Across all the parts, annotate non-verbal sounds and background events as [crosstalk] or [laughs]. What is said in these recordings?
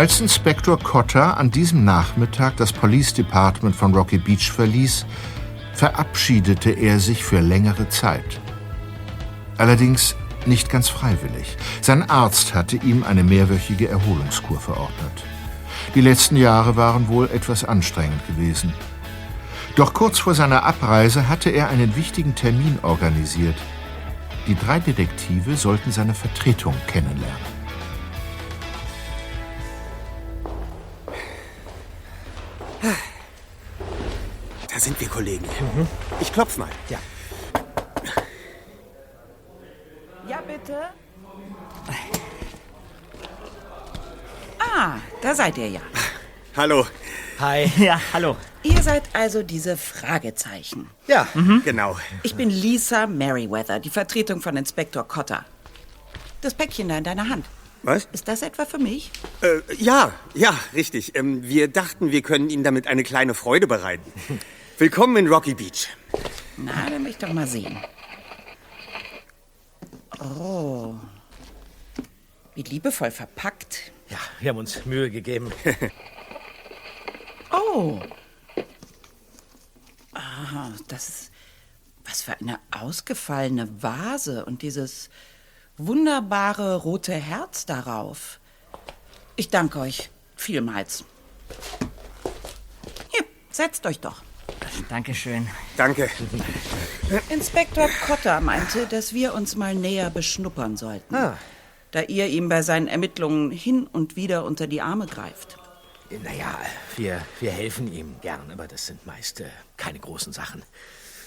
Als Inspektor Cotter an diesem Nachmittag das Police Department von Rocky Beach verließ, verabschiedete er sich für längere Zeit. Allerdings nicht ganz freiwillig. Sein Arzt hatte ihm eine mehrwöchige Erholungskur verordnet. Die letzten Jahre waren wohl etwas anstrengend gewesen. Doch kurz vor seiner Abreise hatte er einen wichtigen Termin organisiert. Die drei Detektive sollten seine Vertretung kennenlernen. Da sind wir, Kollegen. Ich klopf mal. Ja. Ja, bitte. Ah, da seid ihr ja. Hallo. Hi. [laughs] Ja, hallo. Ihr seid also diese Fragezeichen. Ja, genau. Ich bin Lisa Merriweather, die Vertretung von Inspektor Cotter. Das Päckchen da in deiner Hand. Was? Ist das etwa für mich? Äh, ja, ja, richtig. Ähm, wir dachten, wir können Ihnen damit eine kleine Freude bereiten. [laughs] Willkommen in Rocky Beach. Na, dann will ich doch mal sehen. Oh. Wie liebevoll verpackt. Ja, wir haben uns Mühe gegeben. [laughs] Oh. Ah, das ist. Was für eine ausgefallene Vase und dieses wunderbare rote Herz darauf. Ich danke euch vielmals. Hier, setzt euch doch. Dankeschön. Danke. Inspektor Cotter meinte, dass wir uns mal näher beschnuppern sollten. Ah. Da ihr ihm bei seinen Ermittlungen hin und wieder unter die Arme greift. Naja, wir, wir helfen ihm gern, aber das sind meist äh, keine großen Sachen.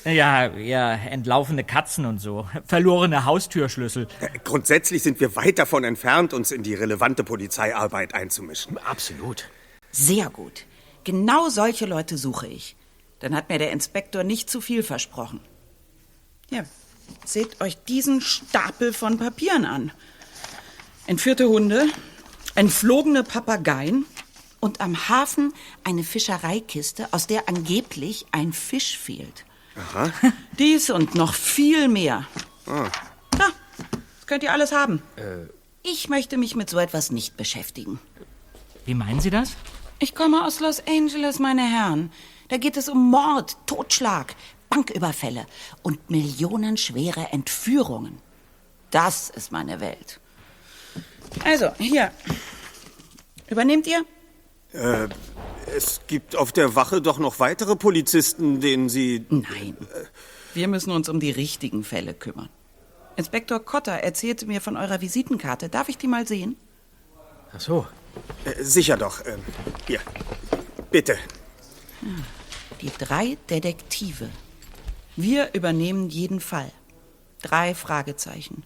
Ja, ja, entlaufene Katzen und so. Verlorene Haustürschlüssel. Äh, Grundsätzlich sind wir weit davon entfernt, uns in die relevante Polizeiarbeit einzumischen. Absolut. Sehr gut. Genau solche Leute suche ich. Dann hat mir der Inspektor nicht zu viel versprochen. Ja, seht euch diesen Stapel von Papieren an. Entführte Hunde, entflogene Papageien und am Hafen eine Fischereikiste, aus der angeblich ein Fisch fehlt. Aha. [laughs] Dies und noch viel mehr. Ja, das könnt ihr alles haben. Ich möchte mich mit so etwas nicht beschäftigen. Wie meinen Sie das? Ich komme aus Los Angeles, meine Herren. Da geht es um Mord, Totschlag, Banküberfälle und millionenschwere Entführungen. Das ist meine Welt. Also, hier. Übernehmt ihr? Es gibt auf der Wache doch noch weitere Polizisten, denen Sie... Nein. Wir müssen uns um die richtigen Fälle kümmern. Inspektor Cotter erzählte mir von eurer Visitenkarte. Darf ich die mal sehen? Ach so. Äh, sicher doch. Ähm, hier. Bitte. Die drei Detektive. Wir übernehmen jeden Fall. Drei Fragezeichen.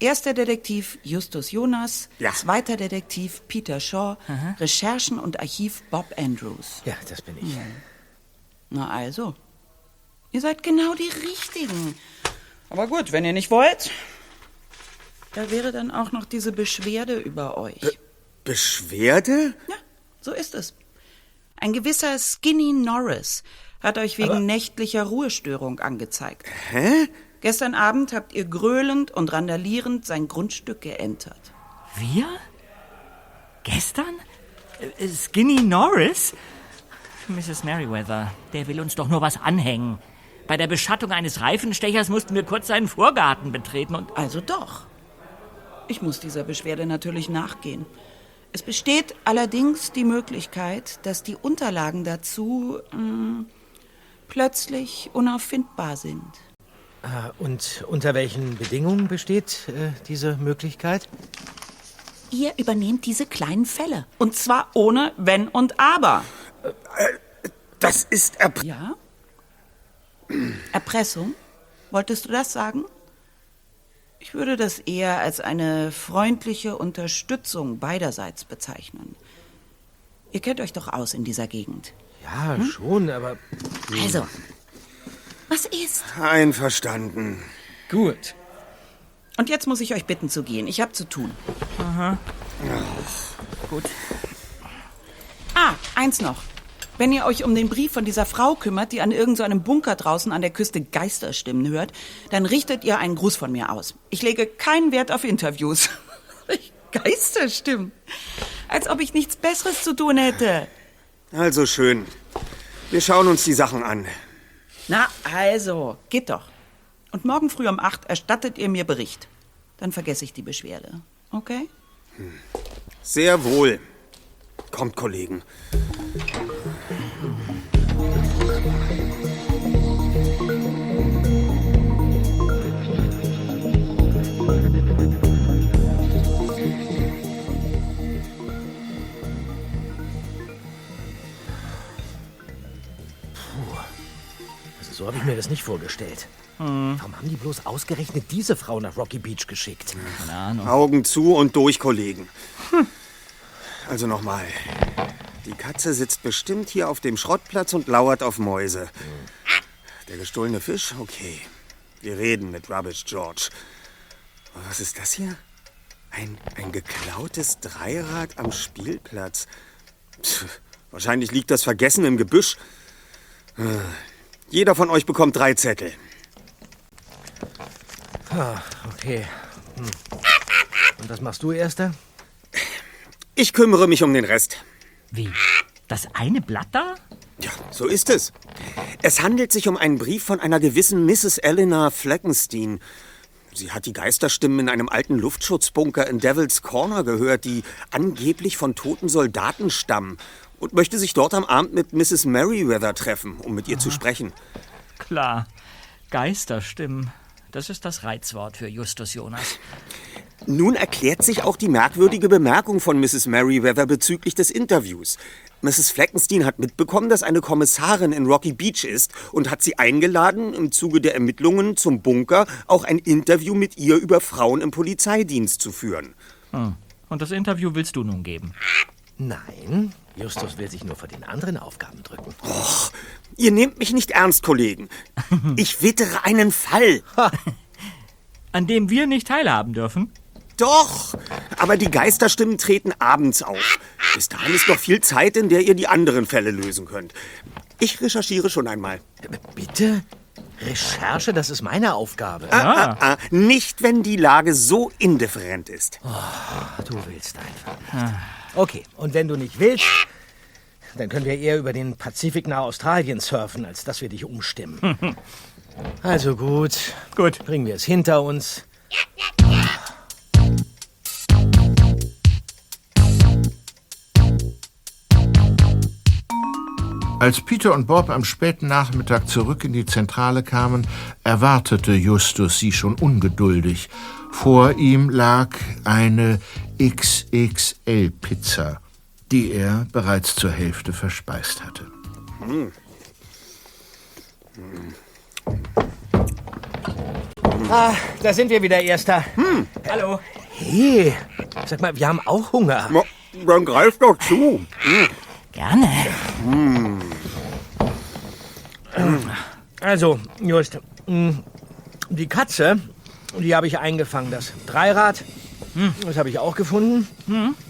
Erster Detektiv Justus Jonas, Ja. zweiter Detektiv Peter Shaw, Recherchen und Archiv Bob Andrews. Ja, das bin ich. Na also, ihr seid genau die Richtigen. Aber gut, wenn ihr nicht wollt, da wäre dann auch noch diese Beschwerde über euch. Beschwerde? Ja, so ist es. Ein gewisser Skinny Norris hat euch wegen nächtlicher Ruhestörung angezeigt. Hä? Gestern Abend habt ihr gröhlend und randalierend sein Grundstück geentert. Wir? Gestern? Äh, Skinny Norris? Mrs. Merriweather, der will uns doch nur was anhängen. Bei der Beschattung eines Reifenstechers mussten wir kurz seinen Vorgarten betreten und. Also doch. Ich muss dieser Beschwerde natürlich nachgehen. Es besteht allerdings die Möglichkeit, dass die Unterlagen dazu mh, plötzlich unauffindbar sind. Äh, Und unter welchen Bedingungen besteht äh, diese Möglichkeit? Ihr übernehmt diese kleinen Fälle. Und zwar ohne Wenn und Aber. Das ist Erb Ja? Erpressung? Wolltest du das sagen? Ich würde das eher als eine freundliche Unterstützung beiderseits bezeichnen. Ihr kennt euch doch aus in dieser Gegend. Ja, schon, aber Also, was ist? einverstanden. Gut. Und jetzt muss ich euch bitten zu gehen. Ich habe zu tun. Gut. Ah, eins noch. Wenn ihr euch um den Brief von dieser Frau kümmert, die an irgendeinem Bunker draußen an der Küste Geisterstimmen hört, dann richtet ihr einen Gruß von mir aus. Ich lege keinen Wert auf Interviews. [laughs] Geisterstimmen. Als ob ich nichts Besseres zu tun hätte. Also schön. Wir schauen uns die Sachen an. Na, also, geht doch. Und morgen früh um acht erstattet ihr mir Bericht. Dann vergesse ich die Beschwerde. Okay? Sehr wohl. Kommt, Kollegen. So habe ich mir das nicht vorgestellt. Warum haben die bloß ausgerechnet diese Frau nach Rocky Beach geschickt? Keine Ahnung. Augen zu und durch, Kollegen. Also nochmal. Die Katze sitzt bestimmt hier auf dem Schrottplatz und lauert auf Mäuse. Der gestohlene Fisch? Okay. Wir reden mit Rubbish George. Aber was ist das hier? Ein, ein geklautes Dreirad am Spielplatz. Pff, wahrscheinlich liegt das vergessen im Gebüsch. Jeder von euch bekommt drei Zettel. Okay. Hm. Und was machst du, Erster? Ich kümmere mich um den Rest. Wie? Das eine Blatt da? Ja, so ist es. Es handelt sich um einen Brief von einer gewissen Mrs. Eleanor Fleckenstein. Sie hat die Geisterstimmen in einem alten Luftschutzbunker in Devil's Corner gehört, die angeblich von toten Soldaten stammen und möchte sich dort am Abend mit Mrs. Merriweather treffen, um mit ihr zu sprechen. Klar. Geisterstimmen. Das ist das Reizwort für Justus Jonas. Nun erklärt sich auch die merkwürdige Bemerkung von Mrs. Merriweather bezüglich des Interviews. Mrs. Fleckenstein hat mitbekommen, dass eine Kommissarin in Rocky Beach ist und hat sie eingeladen, im Zuge der Ermittlungen zum Bunker auch ein Interview mit ihr über Frauen im Polizeidienst zu führen. Hm. Und das Interview willst du nun geben? Nein, Justus will sich nur vor den anderen Aufgaben drücken. Ihr nehmt mich nicht ernst, Kollegen. [laughs] Ich wittere einen Fall. An dem wir nicht teilhaben dürfen? Doch, aber die Geisterstimmen treten abends auf. Bis dahin ist noch viel Zeit, in der ihr die anderen Fälle lösen könnt. Ich recherchiere schon einmal. Bitte? Recherche, das ist meine Aufgabe. Ah, ah, nicht, wenn die Lage so indifferent ist. Du willst einfach. Okay, und wenn du nicht willst, dann können wir eher über den Pazifik nach Australien surfen, als dass wir dich umstimmen. [laughs] Also gut. Gut. Bringen wir es hinter uns. Als Peter und Bob am späten Nachmittag zurück in die Zentrale kamen, erwartete Justus sie schon ungeduldig. Vor ihm lag eine XXL-Pizza, die er bereits zur Hälfte verspeist hatte. Ah, da sind wir wieder, Erster. Hallo. Hey, sag mal, wir haben auch Hunger. Na, Dann greift doch zu. Gerne. Also, Just, mh, die Katze, die habe ich eingefangen. Das Dreirad, das habe ich auch gefunden.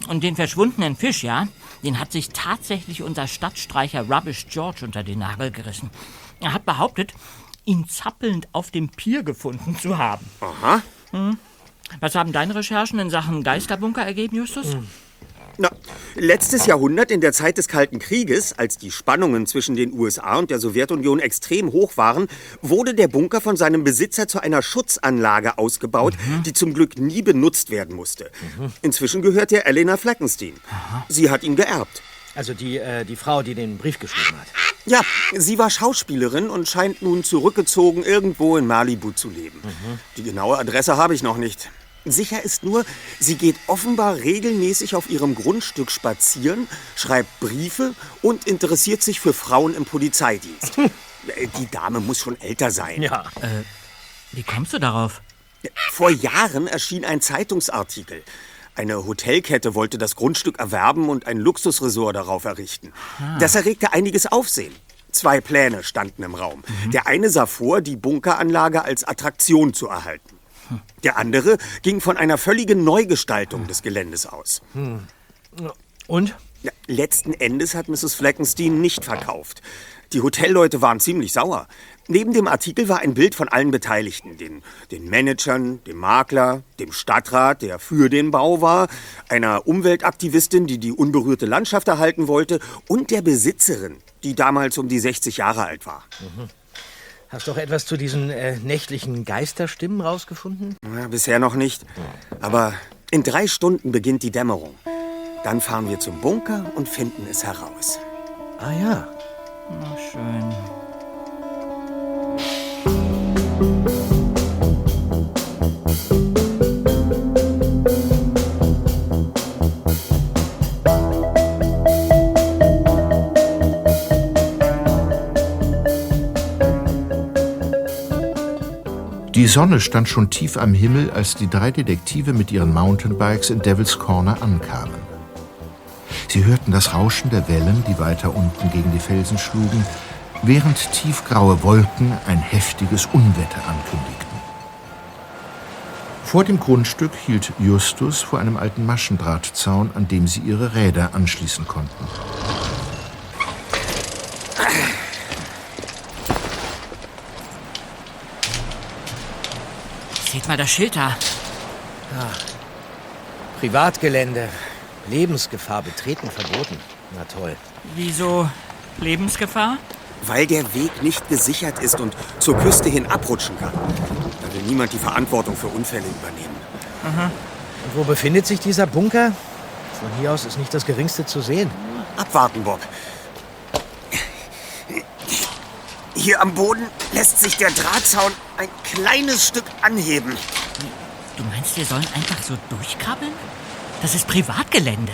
Und den verschwundenen Fisch, ja? Den hat sich tatsächlich unser Stadtstreicher Rubbish George unter den Nagel gerissen. Er hat behauptet, ihn zappelnd auf dem Pier gefunden zu haben. Aha. Was haben deine Recherchen in Sachen Geisterbunker ergeben, Justus? Na, letztes Jahrhundert, in der Zeit des Kalten Krieges, als die Spannungen zwischen den USA und der Sowjetunion extrem hoch waren, wurde der Bunker von seinem Besitzer zu einer Schutzanlage ausgebaut, die zum Glück nie benutzt werden musste. Inzwischen gehört er Elena Fleckenstein. Sie hat ihn geerbt. Also die, äh, die Frau, die den Brief geschrieben hat. Ja, sie war Schauspielerin und scheint nun zurückgezogen irgendwo in Malibu zu leben. Die genaue Adresse habe ich noch nicht. Sicher ist nur, sie geht offenbar regelmäßig auf ihrem Grundstück spazieren, schreibt Briefe und interessiert sich für Frauen im Polizeidienst. [laughs] Äh, Die Dame muss schon älter sein. Ja. Wie kommst du darauf? Vor Jahren erschien ein Zeitungsartikel. Eine Hotelkette wollte das Grundstück erwerben und ein Luxusresort darauf errichten. Das erregte einiges Aufsehen. Zwei Pläne standen im Raum. Der eine sah vor, die Bunkeranlage als Attraktion zu erhalten. Der andere ging von einer völligen Neugestaltung des Geländes aus. Und? Ja, letzten Endes hat Mrs. Fleckenstein nicht verkauft. Die Hotelleute waren ziemlich sauer. Neben dem Artikel war ein Bild von allen Beteiligten. Den, den Managern, dem Makler, dem Stadtrat, der für den Bau war, einer Umweltaktivistin, die die unberührte Landschaft erhalten wollte, und der Besitzerin, die damals um die 60 Jahre alt war. Hast du auch etwas zu diesen äh, nächtlichen Geisterstimmen rausgefunden? Ja, bisher noch nicht. Aber in drei Stunden beginnt die Dämmerung. Dann fahren wir zum Bunker und finden es heraus. Ah ja. Na schön. Die Sonne stand schon tief am Himmel, als die drei Detektive mit ihren Mountainbikes in Devil's Corner ankamen. Sie hörten das Rauschen der Wellen, die weiter unten gegen die Felsen schlugen, während tiefgraue Wolken ein heftiges Unwetter ankündigten. Vor dem Grundstück hielt Justus vor einem alten Maschendrahtzaun, an dem sie ihre Räder anschließen konnten. Seht mal das Schild da. Privatgelände. Lebensgefahr betreten verboten. Na toll. Wieso Lebensgefahr? Weil der Weg nicht gesichert ist und zur Küste hin abrutschen kann. Da will niemand die Verantwortung für Unfälle übernehmen. Und wo befindet sich dieser Bunker? Von hier aus ist nicht das Geringste zu sehen. Abwarten, Bob. Hier am Boden lässt sich der Drahtzaun ein kleines Stück anheben. Du meinst, wir sollen einfach so durchkrabbeln? Das ist Privatgelände.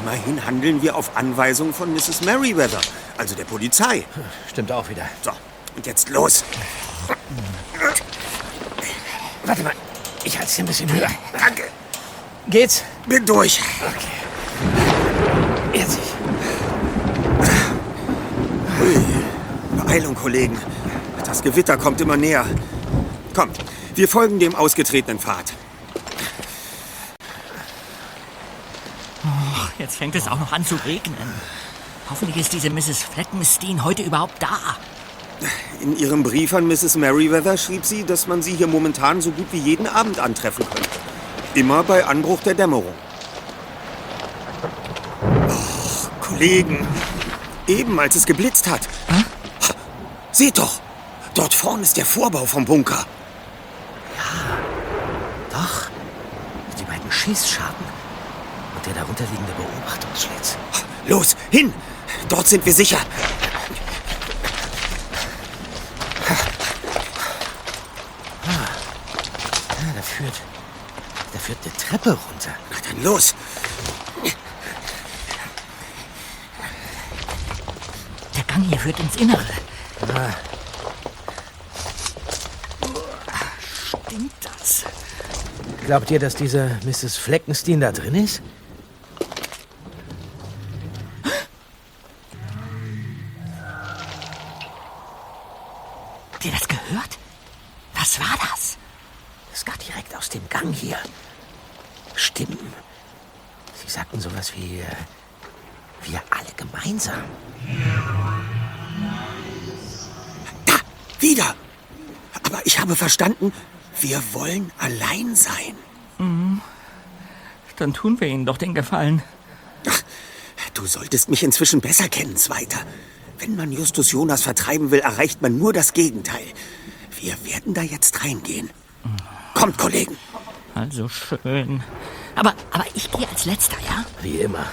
Immerhin handeln wir auf Anweisung von Mrs. Merriweather, also der Polizei. Stimmt auch wieder. So, und jetzt los. Warte mal, ich halte es hier ein bisschen höher. Danke. Geht's? Bin durch. Jetzt. Beeilung, Kollegen. Das Gewitter kommt immer näher. Kommt, wir folgen dem ausgetretenen Pfad. Ach, jetzt fängt es auch noch an zu regnen. Hoffentlich ist diese Mrs. Fleckenstein heute überhaupt da. In ihrem Brief an Mrs. Merriweather schrieb sie, dass man sie hier momentan so gut wie jeden Abend antreffen könnte. Immer bei Anbruch der Dämmerung. Ach, Kollegen. Eben, als es geblitzt hat. Seht doch, dort vorne ist der Vorbau vom Bunker. Doch. Die beiden Schießscharten. Und der darunterliegende Beobachtungsschlitz. Los, hin! Dort sind wir sicher. Ja, da führt. Da führt eine Treppe runter. Na dann los. Der Gang hier führt ins Innere. Stimmt das? Glaubt ihr, dass diese Mrs. Fleckenstein da drin ist? Verstanden, wir wollen allein sein. Dann tun wir ihnen doch den Gefallen. Du solltest mich inzwischen besser kennen, Zweiter. Wenn man Justus Jonas vertreiben will, erreicht man nur das Gegenteil. Wir werden da jetzt reingehen. Kommt, Kollegen. Also schön. Aber, aber ich gehe als Letzter, ja? Wie immer.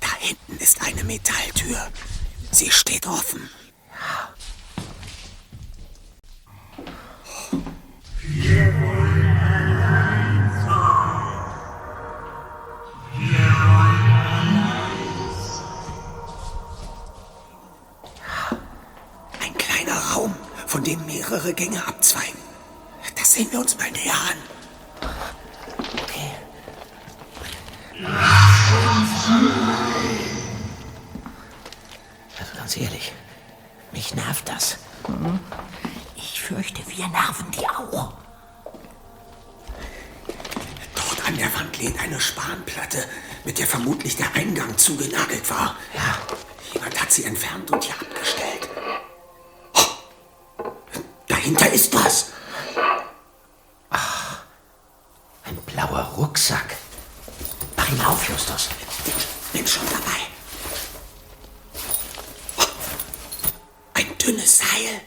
Da hinten ist eine Metalltür. Sie steht offen. Ein kleiner Raum, von dem mehrere Gänge abzweigen. Das sehen wir uns mal näher an. Zugenagelt war. Ja. Jemand hat sie entfernt und hier abgestellt. Oh, dahinter ist was. Ach, ein blauer Rucksack. Mach ihn auf, Justus. Bin schon dabei. Oh, ein dünnes Seil.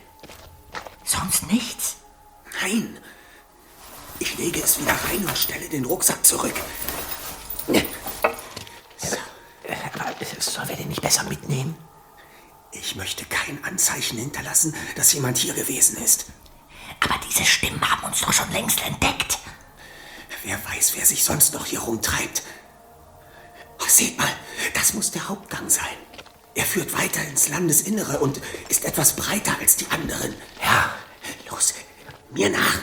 Sonst nichts? Nein. Ich lege es wieder rein und stelle den Rucksack zurück. So. Sollen wir den nicht besser mitnehmen? Ich möchte kein Anzeichen hinterlassen, dass jemand hier gewesen ist. Aber diese Stimmen haben uns doch schon längst entdeckt. Wer weiß, wer sich sonst noch hier rumtreibt. Oh, seht mal, das muss der Hauptgang sein. Er führt weiter ins Landesinnere und ist etwas breiter als die anderen. Ja. Los, mir nach.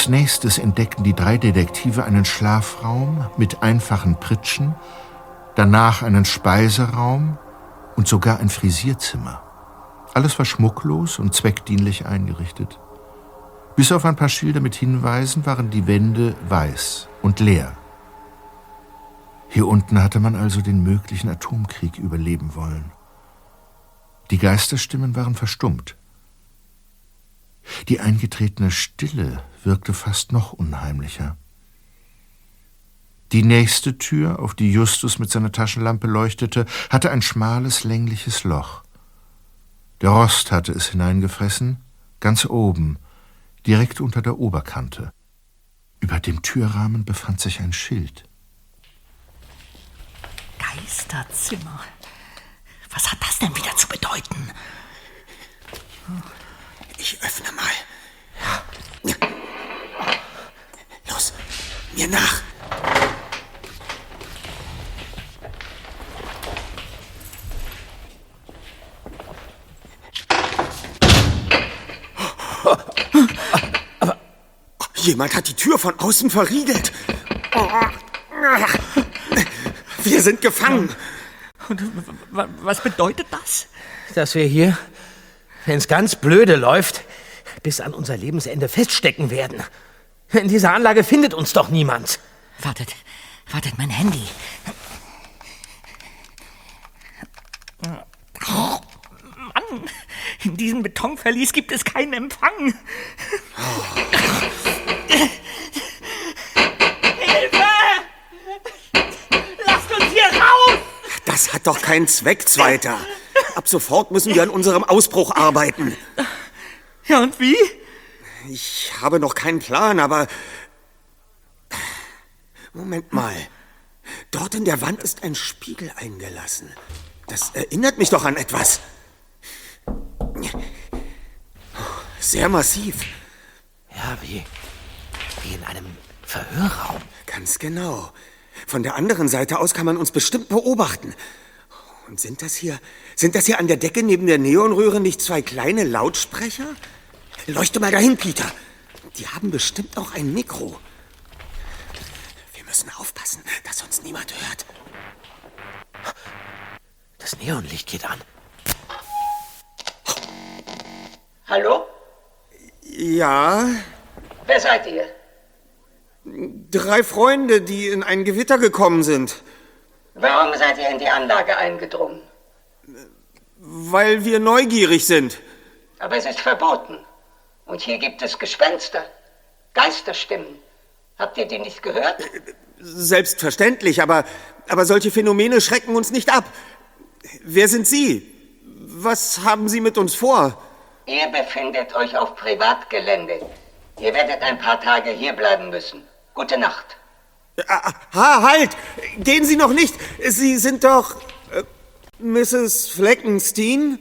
Als nächstes entdeckten die drei Detektive einen Schlafraum mit einfachen Pritschen, danach einen Speiseraum und sogar ein Frisierzimmer. Alles war schmucklos und zweckdienlich eingerichtet. Bis auf ein paar Schilder mit Hinweisen waren die Wände weiß und leer. Hier unten hatte man also den möglichen Atomkrieg überleben wollen. Die Geisterstimmen waren verstummt. Die eingetretene Stille wirkte fast noch unheimlicher. Die nächste Tür, auf die Justus mit seiner Taschenlampe leuchtete, hatte ein schmales, längliches Loch. Der Rost hatte es hineingefressen, ganz oben, direkt unter der Oberkante. Über dem Türrahmen befand sich ein Schild. Geisterzimmer. Was hat das denn wieder zu bedeuten? Ich öffne mal. Los, mir nach. Aber jemand hat die Tür von außen verriegelt. Wir sind gefangen. Und was bedeutet das? Dass wir hier, wenn es ganz blöde läuft, bis an unser Lebensende feststecken werden. In dieser Anlage findet uns doch niemand. Wartet, wartet, mein Handy. Oh, Mann, in diesem Betonverlies gibt es keinen Empfang. Hilfe! Lasst uns hier raus! Das hat doch keinen Zweck, Zweiter. Ab sofort müssen wir an unserem Ausbruch arbeiten. Ja, und wie? Ich habe noch keinen Plan, aber... Moment mal. Dort in der Wand ist ein Spiegel eingelassen. Das erinnert mich doch an etwas. Sehr massiv. Ja, wie, wie in einem Verhörraum. Ganz genau. Von der anderen Seite aus kann man uns bestimmt beobachten. Und sind das hier, sind das hier an der Decke neben der Neonröhre nicht zwei kleine Lautsprecher? Leuchte mal dahin, Peter. Die haben bestimmt auch ein Mikro. Wir müssen aufpassen, dass uns niemand hört. Das Neonlicht geht an. Hallo? Ja, Wer seid ihr? drei Freunde, die in ein Gewitter gekommen sind. Warum seid ihr in die Anlage eingedrungen? Weil wir neugierig sind. Aber es ist verboten. Und hier gibt es Gespenster, Geisterstimmen. Habt ihr die nicht gehört? Selbstverständlich, aber, aber solche Phänomene schrecken uns nicht ab. Wer sind Sie? Was haben Sie mit uns vor? Ihr befindet euch auf Privatgelände. Ihr werdet ein paar Tage hier bleiben müssen. Gute Nacht. Ha, halt! Gehen Sie noch nicht! Sie sind doch äh, Mrs. Fleckenstein?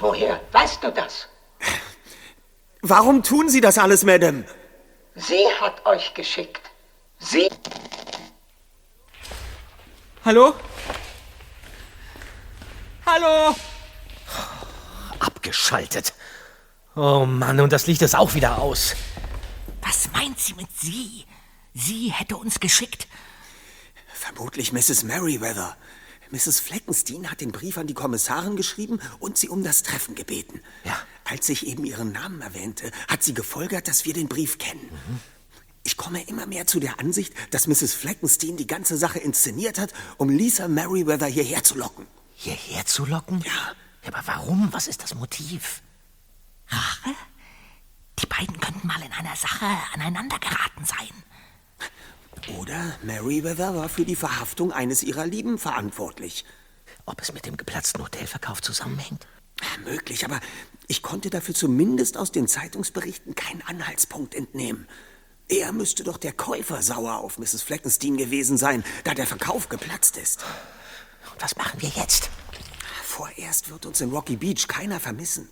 Woher weißt du das? Warum tun Sie das alles, Madame? Sie hat euch geschickt. Sie. Hallo? Hallo? Abgeschaltet. Oh Mann, und das Licht ist auch wieder aus. Was meint sie mit sie? Sie hätte uns geschickt. Vermutlich Mrs. Merriweather. Mrs. Fleckenstein hat den Brief an die Kommissarin geschrieben und sie um das Treffen gebeten. Ja. Als ich eben ihren Namen erwähnte, hat sie gefolgert, dass wir den Brief kennen. Ich komme immer mehr zu der Ansicht, dass Mrs. Fleckenstein die ganze Sache inszeniert hat, um Lisa Merriweather hierher zu locken. Hierher zu locken? Ja. Ja, aber warum? Was ist das Motiv? Rache? Die beiden könnten mal in einer Sache aneinander geraten sein. Oder Merriweather war für die Verhaftung eines ihrer Lieben verantwortlich. Ob es mit dem geplatzten Hotelverkauf zusammenhängt? Möglich, aber ich konnte dafür zumindest aus den Zeitungsberichten keinen Anhaltspunkt entnehmen. Er müsste doch der Käufer sauer auf Mrs. Fleckenstein gewesen sein, da der Verkauf geplatzt ist. Und was machen wir jetzt? Vorerst wird uns in Rocky Beach keiner vermissen.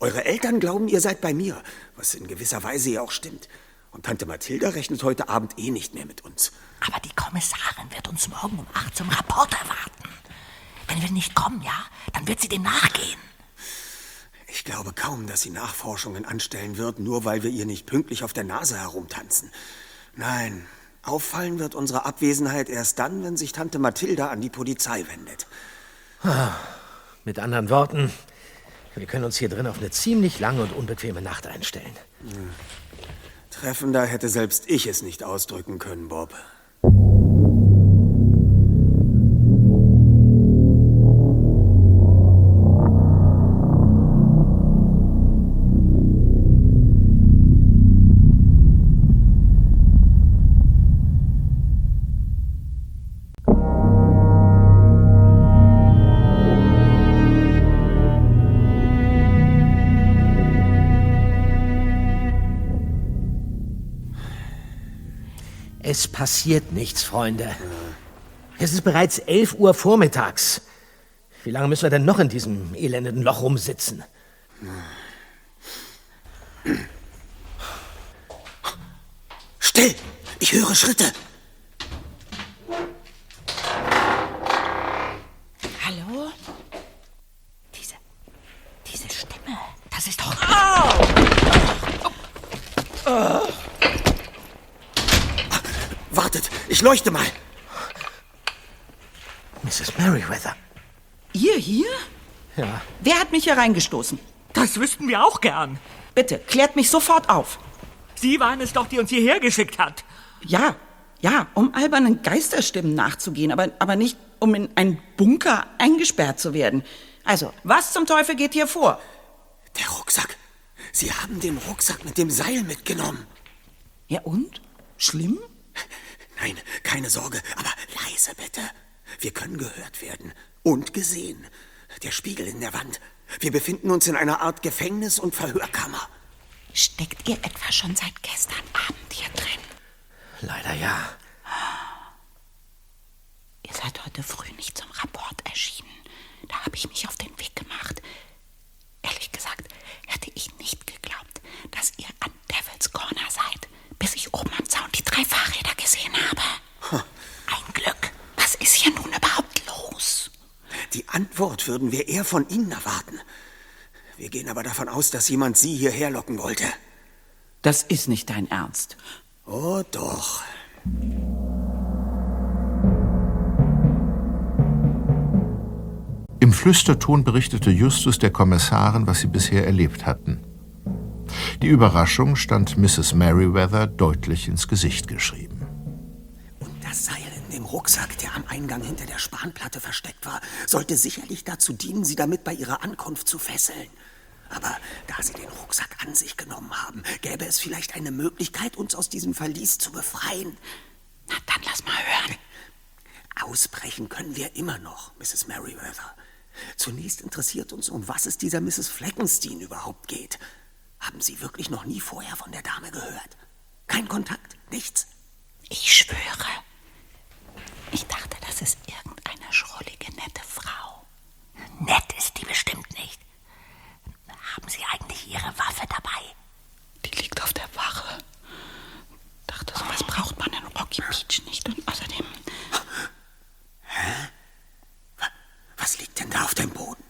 Eure Eltern glauben, ihr seid bei mir, was in gewisser Weise ja auch stimmt. Und Tante Mathilda rechnet heute Abend eh nicht mehr mit uns. Aber die Kommissarin wird uns morgen um acht zum Rapport erwarten. Wenn wir nicht kommen, ja, dann wird sie dem nachgehen. Ich glaube kaum, dass sie Nachforschungen anstellen wird, nur weil wir ihr nicht pünktlich auf der Nase herumtanzen. Nein, auffallen wird unsere Abwesenheit erst dann, wenn sich Tante Mathilda an die Polizei wendet. Mit anderen Worten, wir können uns hier drin auf eine ziemlich lange und unbequeme Nacht einstellen. Treffender hätte selbst ich es nicht ausdrücken können, Bob. Es passiert nichts, Freunde. Es ist bereits 11 Uhr vormittags. Wie lange müssen wir denn noch in diesem elenden Loch rumsitzen? Still! Ich höre Schritte! Hallo? Diese. diese Stimme. Das ist doch. Wartet, ich leuchte mal. Mrs. Merriweather. Ihr hier? Ja. Wer hat mich hier reingestoßen? Das wüssten wir auch gern. Bitte, klärt mich sofort auf. Sie waren es doch, die uns hierher geschickt hat. Ja, ja, um albernen Geisterstimmen nachzugehen, aber, aber nicht, um in einen Bunker eingesperrt zu werden. Also, was zum Teufel geht hier vor? Der Rucksack. Sie haben den Rucksack mit dem Seil mitgenommen. Ja und? Schlimm? Nein, keine Sorge, aber leise bitte. Wir können gehört werden und gesehen. Der Spiegel in der Wand. Wir befinden uns in einer Art Gefängnis und Verhörkammer. Steckt ihr etwa schon seit gestern Abend hier drin? Leider ja. Ihr seid heute früh nicht zum Rapport erschienen. Da habe ich mich auf den Weg gemacht. Ehrlich gesagt, hätte ich nicht geglaubt, dass ihr an Devil's Corner seid, bis ich oben am Zaun die drei Fahrräder gesehen habe. Ein Glück. Was ist hier nun überhaupt los? Antwort würden wir eher von Ihnen erwarten. Wir gehen aber davon aus, dass jemand Sie hierher locken wollte. Das ist nicht dein Ernst. Oh doch. Im Flüsterton berichtete Justus der Kommissarin, was sie bisher erlebt hatten. Die Überraschung stand Mrs. Merriweather deutlich ins Gesicht geschrieben. Und das Seil in dem Rucksack, am Eingang hinter der Spanplatte versteckt war, sollte sicherlich dazu dienen, sie damit bei ihrer Ankunft zu fesseln. Aber da Sie den Rucksack an sich genommen haben, gäbe es vielleicht eine Möglichkeit, uns aus diesem Verlies zu befreien. Na, dann lass mal hören. Ausbrechen können wir immer noch, Mrs. Merriweather. Zunächst interessiert uns, um was es dieser Mrs. Fleckenstein überhaupt geht. Haben Sie wirklich noch nie vorher von der Dame gehört? Kein Kontakt? Nichts? Ich schwöre. Ich dachte, das ist irgendeine schrullige, nette Frau. Nett ist die bestimmt nicht. Haben Sie eigentlich Ihre Waffe dabei? Die liegt auf der Wache. Dachte, sowas braucht man in Rocky Beach nicht. Und außerdem. Was liegt denn da auf dem Boden?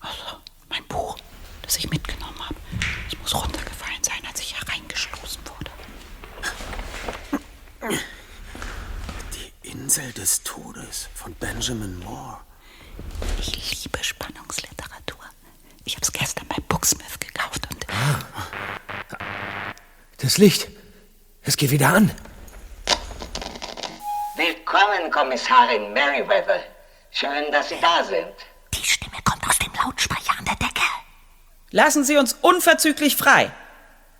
Also, mein Buch, das ich mitgenommen habe. Es muss runtergefallen sein, als ich hereingestoßen wurde. Insel des Todes von Benjamin Moore. Ich liebe Spannungsliteratur. Ich habe es gestern bei Booksmith gekauft und. Das Licht. Es geht wieder an. Willkommen, Kommissarin Merriweather. Schön, dass Sie da sind. Die Stimme kommt aus dem Lautsprecher an der Decke. Lassen Sie uns unverzüglich frei.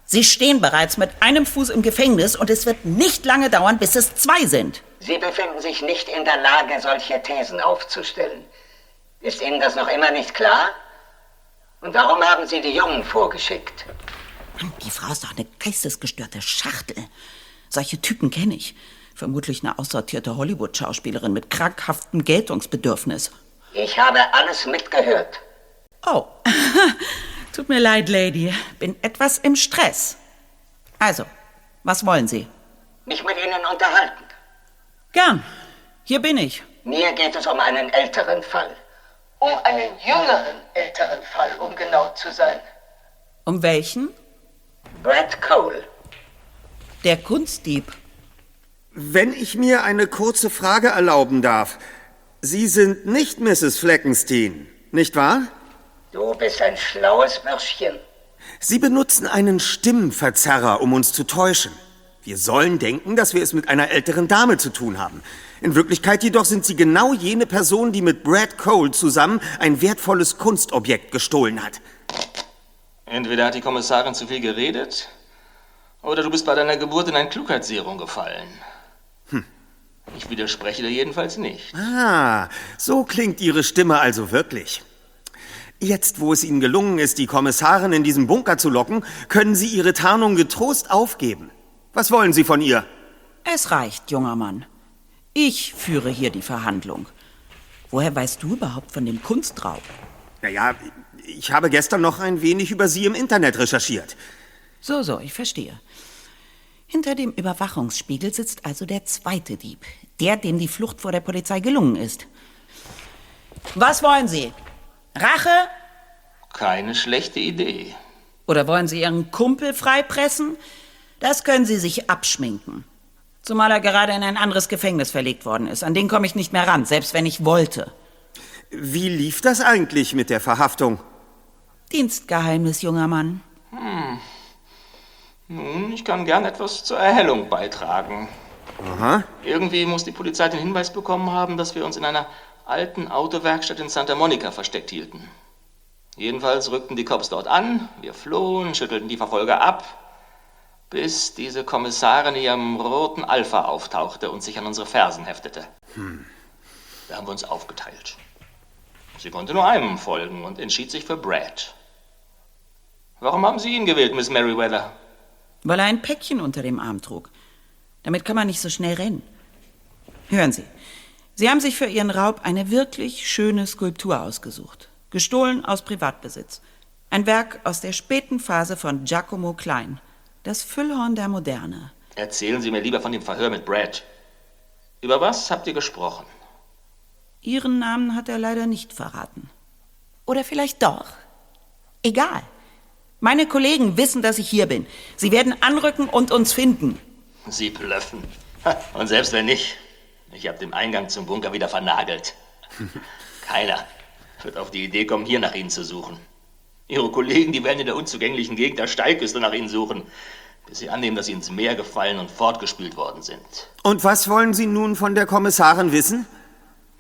Sie stehen bereits mit einem Fuß im Gefängnis und es wird nicht lange dauern, bis es zwei sind. Sie befinden sich nicht in der Lage, solche Thesen aufzustellen. Ist Ihnen das noch immer nicht klar? Und warum haben Sie die Jungen vorgeschickt? Mann, die Frau ist doch eine geistesgestörte Schachtel. Solche Typen kenne ich. Vermutlich eine aussortierte Hollywood-Schauspielerin mit krankhaftem Geltungsbedürfnis. Ich habe alles mitgehört. Oh, [laughs] tut mir leid, Lady. Bin etwas im Stress. Also, was wollen Sie? Mich mit Ihnen unterhalten. Gern. Hier bin ich. Mir geht es um einen älteren Fall. Um einen jüngeren älteren Fall, um genau zu sein. Um welchen? Brad Cole. Der Kunstdieb. Wenn ich mir eine kurze Frage erlauben darf. Sie sind nicht Mrs. Fleckenstein, nicht wahr? Du bist ein schlaues Bürschchen. Sie benutzen einen Stimmverzerrer, um uns zu täuschen. Wir sollen denken, dass wir es mit einer älteren Dame zu tun haben. In Wirklichkeit jedoch sind Sie genau jene Person, die mit Brad Cole zusammen ein wertvolles Kunstobjekt gestohlen hat. Entweder hat die Kommissarin zu viel geredet, oder du bist bei deiner Geburt in ein Klugheitsserum gefallen. Hm. Ich widerspreche dir jedenfalls nicht. Ah, so klingt Ihre Stimme also wirklich. Jetzt, wo es Ihnen gelungen ist, die Kommissarin in diesen Bunker zu locken, können Sie Ihre Tarnung getrost aufgeben. Was wollen Sie von ihr? Es reicht, junger Mann. Ich führe hier die Verhandlung. Woher weißt du überhaupt von dem Kunstraub? Naja, ich habe gestern noch ein wenig über Sie im Internet recherchiert. So, so, ich verstehe. Hinter dem Überwachungsspiegel sitzt also der zweite Dieb. Der, dem die Flucht vor der Polizei gelungen ist. Was wollen Sie? Rache? Keine schlechte Idee. Oder wollen Sie Ihren Kumpel freipressen? Das können Sie sich abschminken. Zumal er gerade in ein anderes Gefängnis verlegt worden ist. An den komme ich nicht mehr ran, selbst wenn ich wollte. Wie lief das eigentlich mit der Verhaftung? Dienstgeheimnis, junger Mann. Hm. Nun, ich kann gern etwas zur Erhellung beitragen. Aha. Irgendwie muss die Polizei den Hinweis bekommen haben, dass wir uns in einer alten Autowerkstatt in Santa Monica versteckt hielten. Jedenfalls rückten die Cops dort an, wir flohen, schüttelten die Verfolger ab, bis diese Kommissarin in ihrem roten Alpha auftauchte und sich an unsere Fersen heftete. Hm. Da haben wir uns aufgeteilt. Sie konnte nur einem folgen und entschied sich für Brad. Warum haben Sie ihn gewählt, Miss Merriweather? Weil er ein Päckchen unter dem Arm trug. Damit kann man nicht so schnell rennen. Hören Sie, Sie haben sich für Ihren Raub eine wirklich schöne Skulptur ausgesucht. Gestohlen aus Privatbesitz. Ein Werk aus der späten Phase von Giacomo Klein. Das Füllhorn der Moderne. Erzählen Sie mir lieber von dem Verhör mit Brad. Über was habt ihr gesprochen? Ihren Namen hat er leider nicht verraten. Oder vielleicht doch. Egal. Meine Kollegen wissen, dass ich hier bin. Sie werden anrücken und uns finden. Sie blöffen. Und selbst wenn nicht, ich habe den Eingang zum Bunker wieder vernagelt. [laughs] Keiner wird auf die Idee kommen, hier nach Ihnen zu suchen. Ihre Kollegen, die werden in der unzugänglichen Gegend der Steilküste nach Ihnen suchen, bis sie annehmen, dass Sie ins Meer gefallen und fortgespült worden sind. Und was wollen Sie nun von der Kommissarin wissen?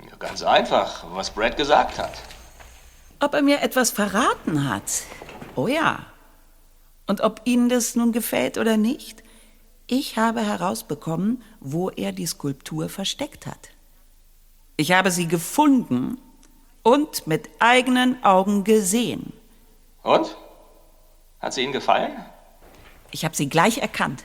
Ja, ganz einfach, was Brad gesagt hat. Ob er mir etwas verraten hat? Oh ja. Und ob Ihnen das nun gefällt oder nicht? Ich habe herausbekommen, wo er die Skulptur versteckt hat. Ich habe sie gefunden und mit eigenen Augen gesehen. Und? Hat sie Ihnen gefallen? Ich habe sie gleich erkannt.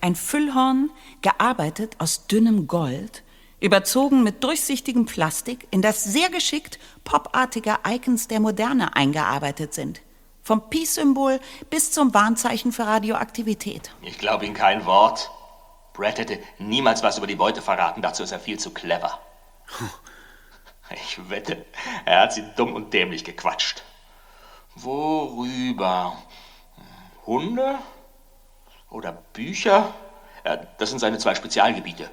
Ein Füllhorn, gearbeitet aus dünnem Gold, überzogen mit durchsichtigem Plastik, in das sehr geschickt popartige Icons der Moderne eingearbeitet sind. Vom Peace-Symbol bis zum Warnzeichen für Radioaktivität. Ich glaube Ihnen kein Wort. Brad hätte niemals was über die Beute verraten, dazu ist er viel zu clever. Ich wette, er hat sie dumm und dämlich gequatscht. Worüber? Hunde? Oder Bücher? Ja, das sind seine zwei Spezialgebiete.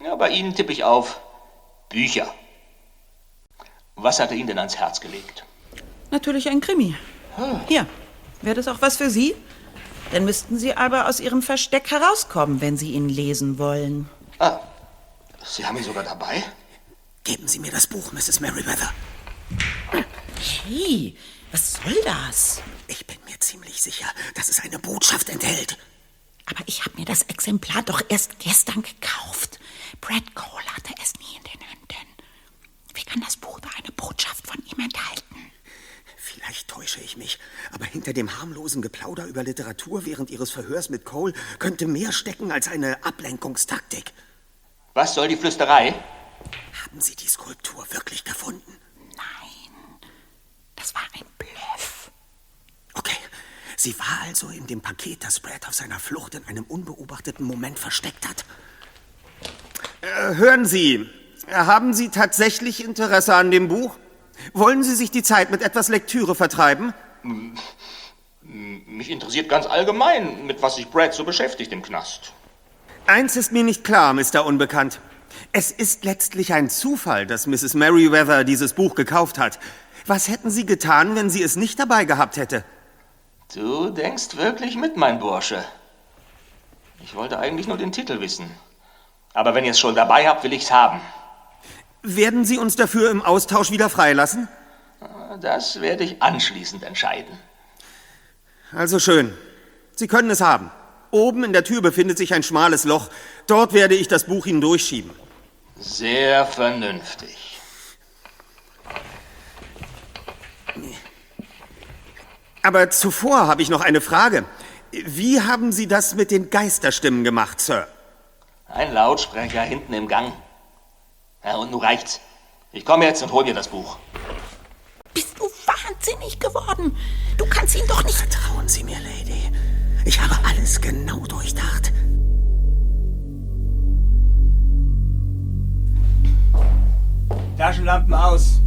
Ja, bei Ihnen tippe ich auf Bücher. Was hat er Ihnen denn ans Herz gelegt? Natürlich ein Krimi. Hier, wäre das auch was für Sie? Dann müssten Sie aber aus Ihrem Versteck herauskommen, wenn Sie ihn lesen wollen. Ah, Sie haben ihn sogar dabei? Geben Sie mir das Buch, Mrs. Merriweather. Hey, was soll das? Ich bin mir ziemlich sicher, dass es eine Botschaft enthält. Aber ich habe mir das Exemplar doch erst gestern gekauft. Brad Cole hatte es nie in den Händen. Wie kann das Buch nur eine Botschaft von ihm enthalten? Vielleicht täusche ich mich, aber hinter dem harmlosen Geplauder über Literatur während Ihres Verhörs mit Cole könnte mehr stecken als eine Ablenkungstaktik. Was soll die Flüsterei? Haben Sie die Skulptur wirklich gefunden? Nein, das war ein Bluff. Okay, sie war also in dem Paket, das Brad auf seiner Flucht in einem unbeobachteten Moment versteckt hat. Äh, hören Sie, haben Sie tatsächlich Interesse an dem Buch? Wollen Sie sich die Zeit mit etwas Lektüre vertreiben? Mich interessiert ganz allgemein, mit was sich Brad so beschäftigt im Knast. Eins ist mir nicht klar, Mr. Unbekannt. Es ist letztlich ein Zufall, dass Mrs. Merriweather dieses Buch gekauft hat. Was hätten Sie getan, wenn sie es nicht dabei gehabt hätte? Du denkst wirklich mit, mein Bursche. Ich wollte eigentlich nur den Titel wissen. Aber wenn ihr es schon dabei habt, will ich's haben. Werden Sie uns dafür im Austausch wieder freilassen? Das werde ich anschließend entscheiden. Also schön. Sie können es haben. Oben in der Tür befindet sich ein schmales Loch. Dort werde ich das Buch Ihnen durchschieben. Sehr vernünftig. Aber zuvor habe ich noch eine Frage. Wie haben Sie das mit den Geisterstimmen gemacht, Sir? Ein Lautsprecher hinten im Gang. Ja, und nun reicht's. Ich komme jetzt und hol mir das Buch. Bist du wahnsinnig geworden? Du kannst ihn doch nicht. Vertrauen Sie mir, Lady. Ich habe alles genau durchdacht. Taschenlampen aus.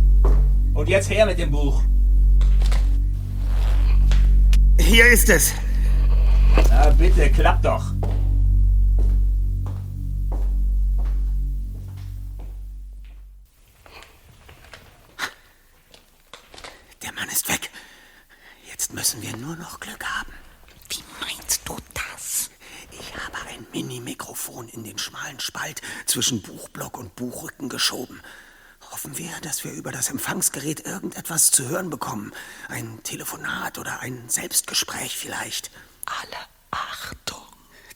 Und jetzt her mit dem Buch. Hier ist es. Na bitte, klappt doch. Jetzt müssen wir nur noch Glück haben. Wie meinst du das? Ich habe ein Mini-Mikrofon in den schmalen Spalt zwischen Buchblock und Buchrücken geschoben. Hoffen wir, dass wir über das Empfangsgerät irgendetwas zu hören bekommen. Ein Telefonat oder ein Selbstgespräch vielleicht. Alle Achtung.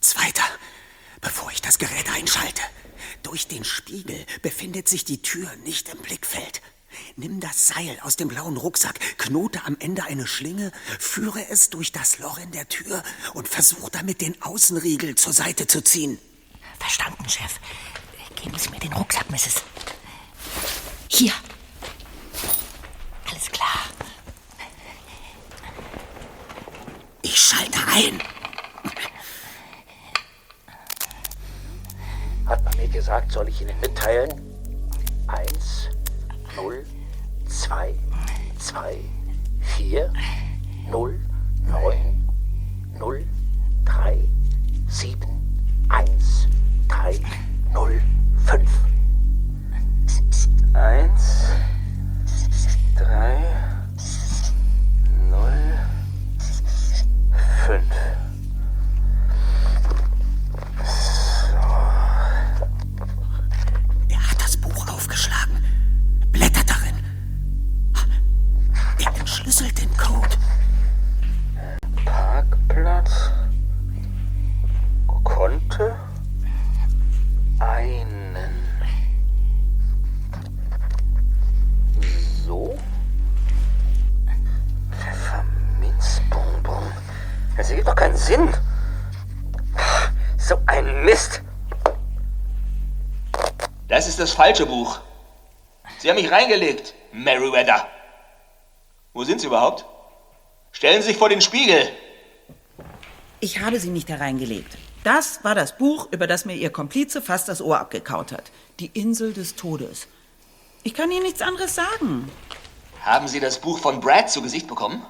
Zweiter, bevor ich das Gerät einschalte. Durch den Spiegel befindet sich die Tür nicht im Blickfeld. Nimm das Seil aus dem blauen Rucksack, knote am Ende eine Schlinge, führe es durch das Loch in der Tür und versuch damit den Außenriegel zur Seite zu ziehen. Verstanden, Chef. Geben Sie mir den Rucksack, Mrs. Hier. Alles klar. Ich schalte ein. Hat man mir gesagt, soll ich Ihnen mitteilen? Eins, 0 2 2 4 0 9 0 3 7 falsche Buch. Sie haben mich reingelegt, Meriwether. Wo sind Sie überhaupt? Stellen Sie sich vor den Spiegel. Ich habe sie nicht hereingelegt. Das war das Buch, über das mir Ihr Komplize fast das Ohr abgekaut hat. Die Insel des Todes. Ich kann Ihnen nichts anderes sagen. Haben Sie das Buch von Brad zu Gesicht bekommen?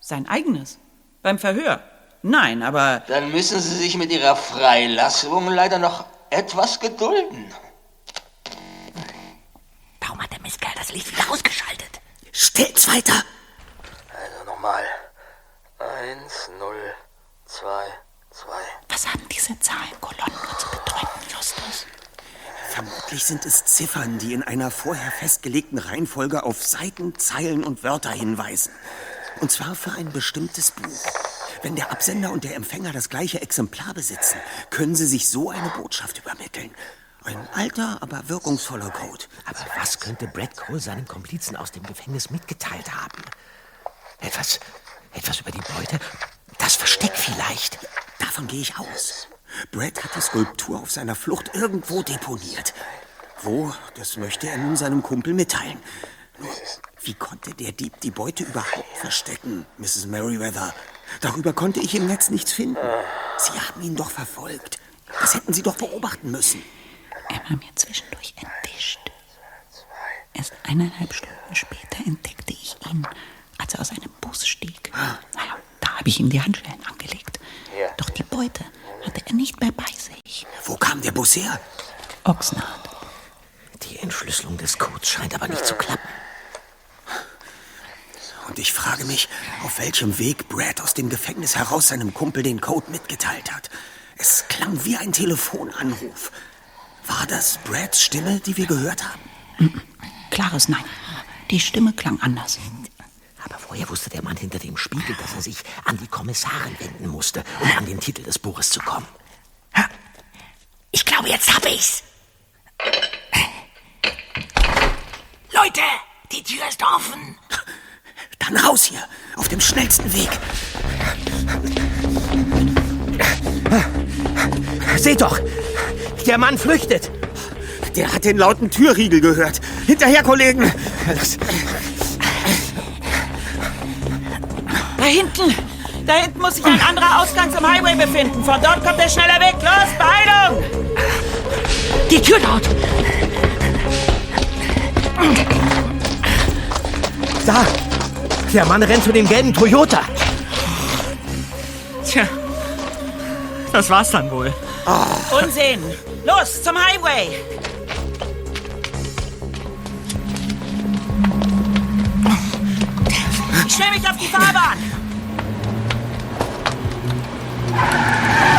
Sein eigenes. Beim Verhör. Nein, aber. Dann müssen Sie sich mit Ihrer Freilassung leider noch etwas gedulden. Warum hat der Mistkerl das Licht wieder ausgeschaltet? Stellt's weiter! Also nochmal. Eins, null, zwei, zwei. Was haben diese Zahlenkolonnen nur zu bedeuten, Justus? Vermutlich sind es Ziffern, die in einer vorher festgelegten Reihenfolge auf Seiten, Zeilen und Wörter hinweisen. Und zwar für ein bestimmtes Buch. Wenn der Absender und der Empfänger das gleiche Exemplar besitzen, können sie sich so eine Botschaft übermitteln. Ein alter, aber wirkungsvoller Code. Aber was könnte Brad Cole seinem Komplizen aus dem Gefängnis mitgeteilt haben? Etwas, etwas über die Beute? Das Versteck vielleicht? Davon gehe ich aus. Brad hat die Skulptur auf seiner Flucht irgendwo deponiert. Wo, das möchte er nun seinem Kumpel mitteilen. Nur, wie konnte der Dieb die Beute überhaupt verstecken, Mrs. Merriweather? Darüber konnte ich im Netz nichts finden. Sie haben ihn doch verfolgt. Das hätten Sie doch beobachten müssen. Er war mir zwischendurch entwischt. Erst eineinhalb Stunden später entdeckte ich ihn, als er aus einem Bus stieg. Naja, da habe ich ihm die Handschellen angelegt. Doch die Beute hatte er nicht mehr bei sich. Wo kam der Bus her? Oxnard. Die Entschlüsselung des Codes scheint aber nicht zu klappen. Und ich frage mich, auf welchem Weg Brad aus dem Gefängnis heraus seinem Kumpel den Code mitgeteilt hat. Es klang wie ein Telefonanruf. War das Brads Stimme, die wir gehört haben? Klares Nein. Die Stimme klang anders. Aber woher wusste der Mann hinter dem Spiegel, dass er sich an die Kommissarin wenden musste, um an den Titel des Buches zu kommen? Ich glaube, jetzt hab ich's. Leute, die Tür ist offen. Dann raus hier, auf dem schnellsten Weg. Seht doch, der Mann flüchtet. Der hat den lauten Türriegel gehört. Hinterher, Kollegen. Da hinten! Da hinten muss sich ein anderer Ausgang zum Highway befinden. Von dort kommt der schneller Weg. Los, Beeilung! Die Tür dort. Da, der Mann rennt zu dem gelben Toyota. Tja, das war's dann wohl. Unsinn! Los, zum Highway! Ich stell mich auf die Fahrbahn!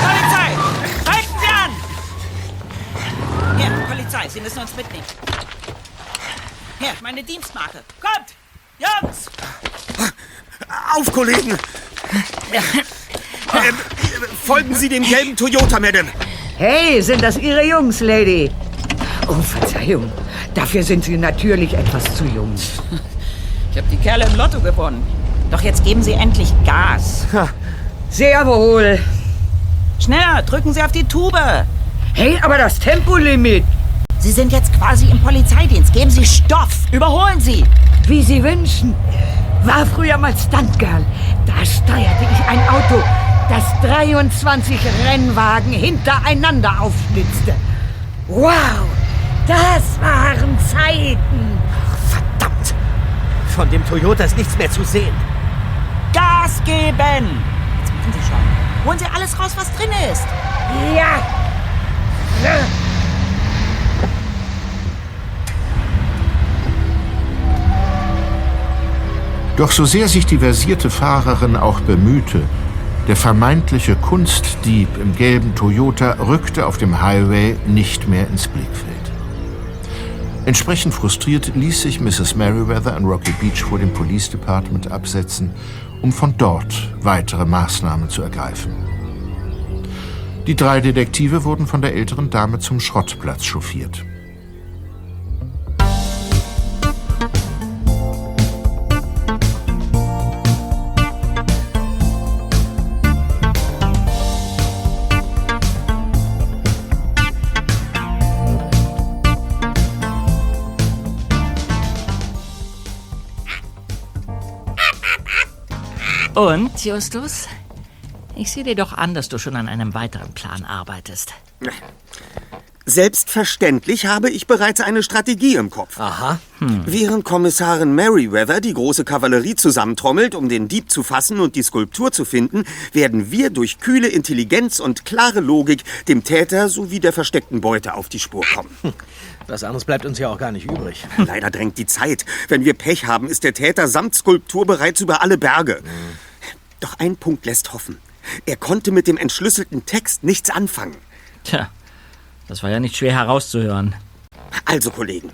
Polizei! Halten Sie an! Hier, Polizei, Sie müssen uns mitnehmen. Hier, meine Dienstmarke. Kommt! Jungs! Auf, Kollegen! Ähm, folgen Sie dem gelben Toyota, Madame. Hey, sind das Ihre Jungs, Lady? Oh, Verzeihung. Dafür sind Sie natürlich etwas zu jung. Ich habe die Kerle im Lotto gewonnen. Doch jetzt geben Sie endlich Gas. Sehr wohl. Schneller, drücken Sie auf die Tube. Hey, aber das Tempolimit. Sie sind jetzt quasi im Polizeidienst. Geben Sie Stoff. Überholen Sie. Wie Sie wünschen. War früher mal Stuntgirl. Da steuerte ich ein Auto, das 23 Rennwagen hintereinander aufschlitzte. Wow, das waren Zeiten. Verdammt! Von dem Toyota ist nichts mehr zu sehen. Gas geben. Jetzt machen Sie schon. Holen Sie alles raus, was drin ist. Ja. Doch so sehr sich die versierte Fahrerin auch bemühte, der vermeintliche Kunstdieb im gelben Toyota rückte auf dem Highway nicht mehr ins Blickfeld. Entsprechend frustriert ließ sich Mrs. Merriweather in Rocky Beach vor dem Police Department absetzen, um von dort weitere Maßnahmen zu ergreifen. Die drei Detektive wurden von der älteren Dame zum Schrottplatz chauffiert. Und, Justus? Ich sehe dir doch an, dass du schon an einem weiteren Plan arbeitest. Selbstverständlich habe ich bereits eine Strategie im Kopf. Aha. Während Kommissarin Merriweather die große Kavallerie zusammentrommelt, um den Dieb zu fassen und die Skulptur zu finden, werden wir durch kühle Intelligenz und klare Logik dem Täter sowie der versteckten Beute auf die Spur kommen. [laughs] Was anderes bleibt uns ja auch gar nicht übrig. [laughs] Leider drängt die Zeit. Wenn wir Pech haben, ist der Täter samt Skulptur bereits über alle Berge. Doch ein Punkt lässt hoffen. Er konnte mit dem entschlüsselten Text nichts anfangen. Tja, das war ja nicht schwer herauszuhören. Also, Kollegen.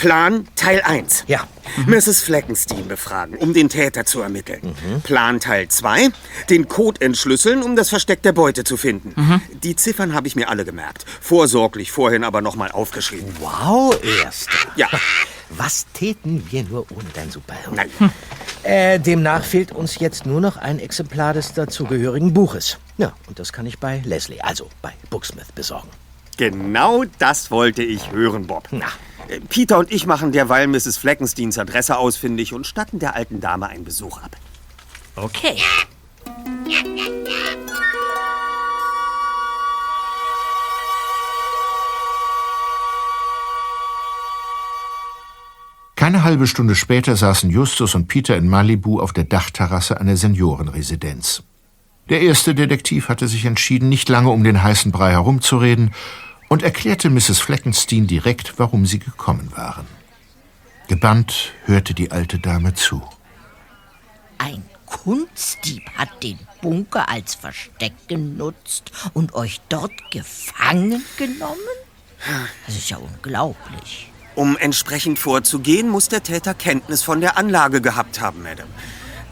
Plan Teil 1. Ja. Mrs. Fleckenstein befragen, um den Täter zu ermitteln. Plan Teil 2. Den Code entschlüsseln, um das Versteck der Beute zu finden. Die Ziffern habe ich mir alle gemerkt. Vorsorglich vorhin aber nochmal aufgeschrieben. Wow, Erster. Ja. [laughs] Was täten wir nur ohne dein Superhirn? Nein. Äh, demnach fehlt uns jetzt nur noch ein Exemplar des dazugehörigen Buches. Ja, und das kann ich bei Leslie, also bei Booksmith, besorgen. Genau das wollte ich hören, Bob. Na. Peter und ich machen derweil Mrs. Fleckensteins Adresse ausfindig und statten der alten Dame einen Besuch ab. Okay. Keine halbe Stunde später saßen Justus und Peter in Malibu auf der Dachterrasse einer Seniorenresidenz. Der erste Detektiv hatte sich entschieden, nicht lange um den heißen Brei herumzureden und erklärte Mrs. Fleckenstein direkt, warum sie gekommen waren. Gebannt hörte die alte Dame zu. Ein Kunstdieb hat den Bunker als Versteck genutzt und euch dort gefangen genommen? Das ist ja unglaublich. Um entsprechend vorzugehen, muss der Täter Kenntnis von der Anlage gehabt haben, Madame.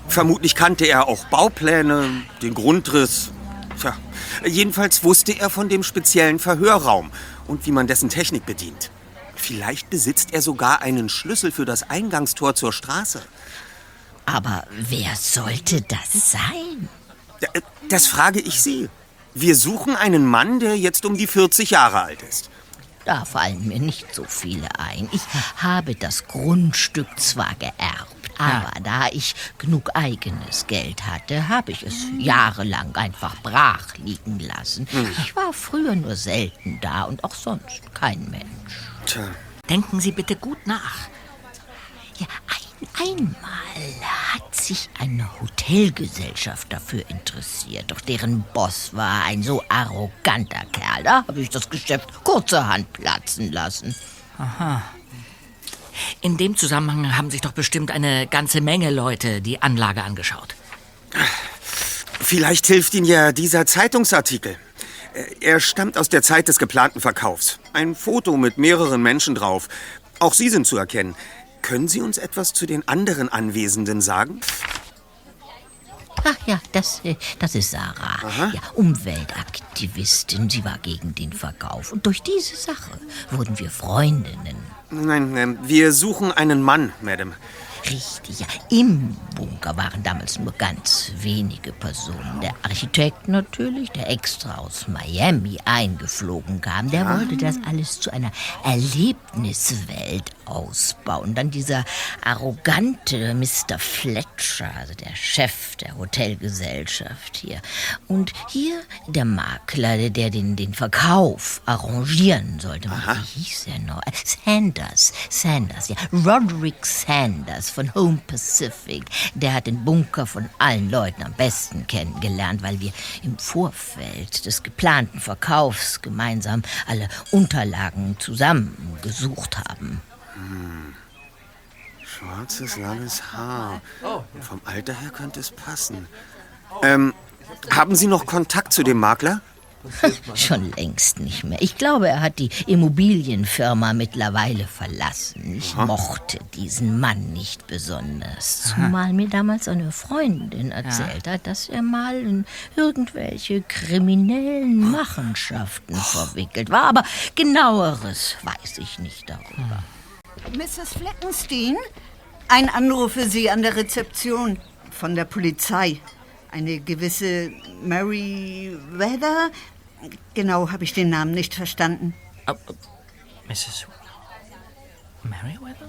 Vermutlich kannte er auch Baupläne, den Grundriss. Tja, jedenfalls wusste er von dem speziellen Verhörraum und wie man dessen Technik bedient. Vielleicht besitzt er sogar einen Schlüssel für das Eingangstor zur Straße. Aber wer sollte das sein? D- Das frage ich Sie. Wir suchen einen Mann, der jetzt um die 40 Jahre alt ist. Da fallen mir nicht so viele ein. Ich habe das Grundstück zwar geerbt, aber da ich genug eigenes Geld hatte, habe ich es jahrelang einfach brach liegen lassen. Ich war früher nur selten da und auch sonst kein Mensch. Tja. Denken Sie bitte gut nach. Ja, ein, einmal hat sich eine Hotelgesellschaft dafür interessiert, doch deren Boss war ein so arroganter Kerl. Da habe ich das Geschäft kurzerhand platzen lassen. Aha. In dem Zusammenhang haben sich doch bestimmt eine ganze Menge Leute die Anlage angeschaut. Vielleicht hilft Ihnen ja dieser Zeitungsartikel. Äh, Er stammt aus der Zeit des geplanten Verkaufs. Ein Foto mit mehreren Menschen drauf. Auch Sie sind zu erkennen. Können Sie uns etwas zu den anderen Anwesenden sagen? Ach ja, das, äh, das ist Sarah. Ja, Umweltaktivistin. Sie war gegen den Verkauf. Und durch diese Sache wurden wir Freundinnen. Nein, ähm, wir suchen einen Mann, Madame. Richtig, ja. Im Bunker waren damals nur ganz wenige Personen. Der Architekt natürlich, der extra aus Miami eingeflogen kam, der wollte das alles zu einer Erlebniswelt ausbauen. Dann dieser arrogante Mr. Fletcher, also der Chef der Hotelgesellschaft hier. Und hier der Makler, der den, den Verkauf arrangieren sollte. Wie hieß er noch? Sanders, Sanders, ja. Roderick Sanders von Home Pacific. Der hat den Bunker von allen Leuten am besten kennengelernt, weil wir im Vorfeld des geplanten Verkaufs gemeinsam alle Unterlagen zusammengesucht haben. Hm. Schwarzes, langes Haar. Und vom Alter her könnte es passen. Ähm, haben Sie noch Kontakt zu dem Makler? [laughs] Schon längst nicht mehr. Ich glaube, er hat die Immobilienfirma mittlerweile verlassen. Ich Aha. mochte diesen Mann nicht besonders. Zumal mir damals eine Freundin erzählt hat, dass er mal in irgendwelche kriminellen Machenschaften verwickelt war. Aber genaueres weiß ich nicht darüber. Mrs. Fleckenstein? Ein Anruf für Sie an der Rezeption von der Polizei. Eine gewisse Mary Weather? Genau habe ich den Namen nicht verstanden. Mrs. Meriwether?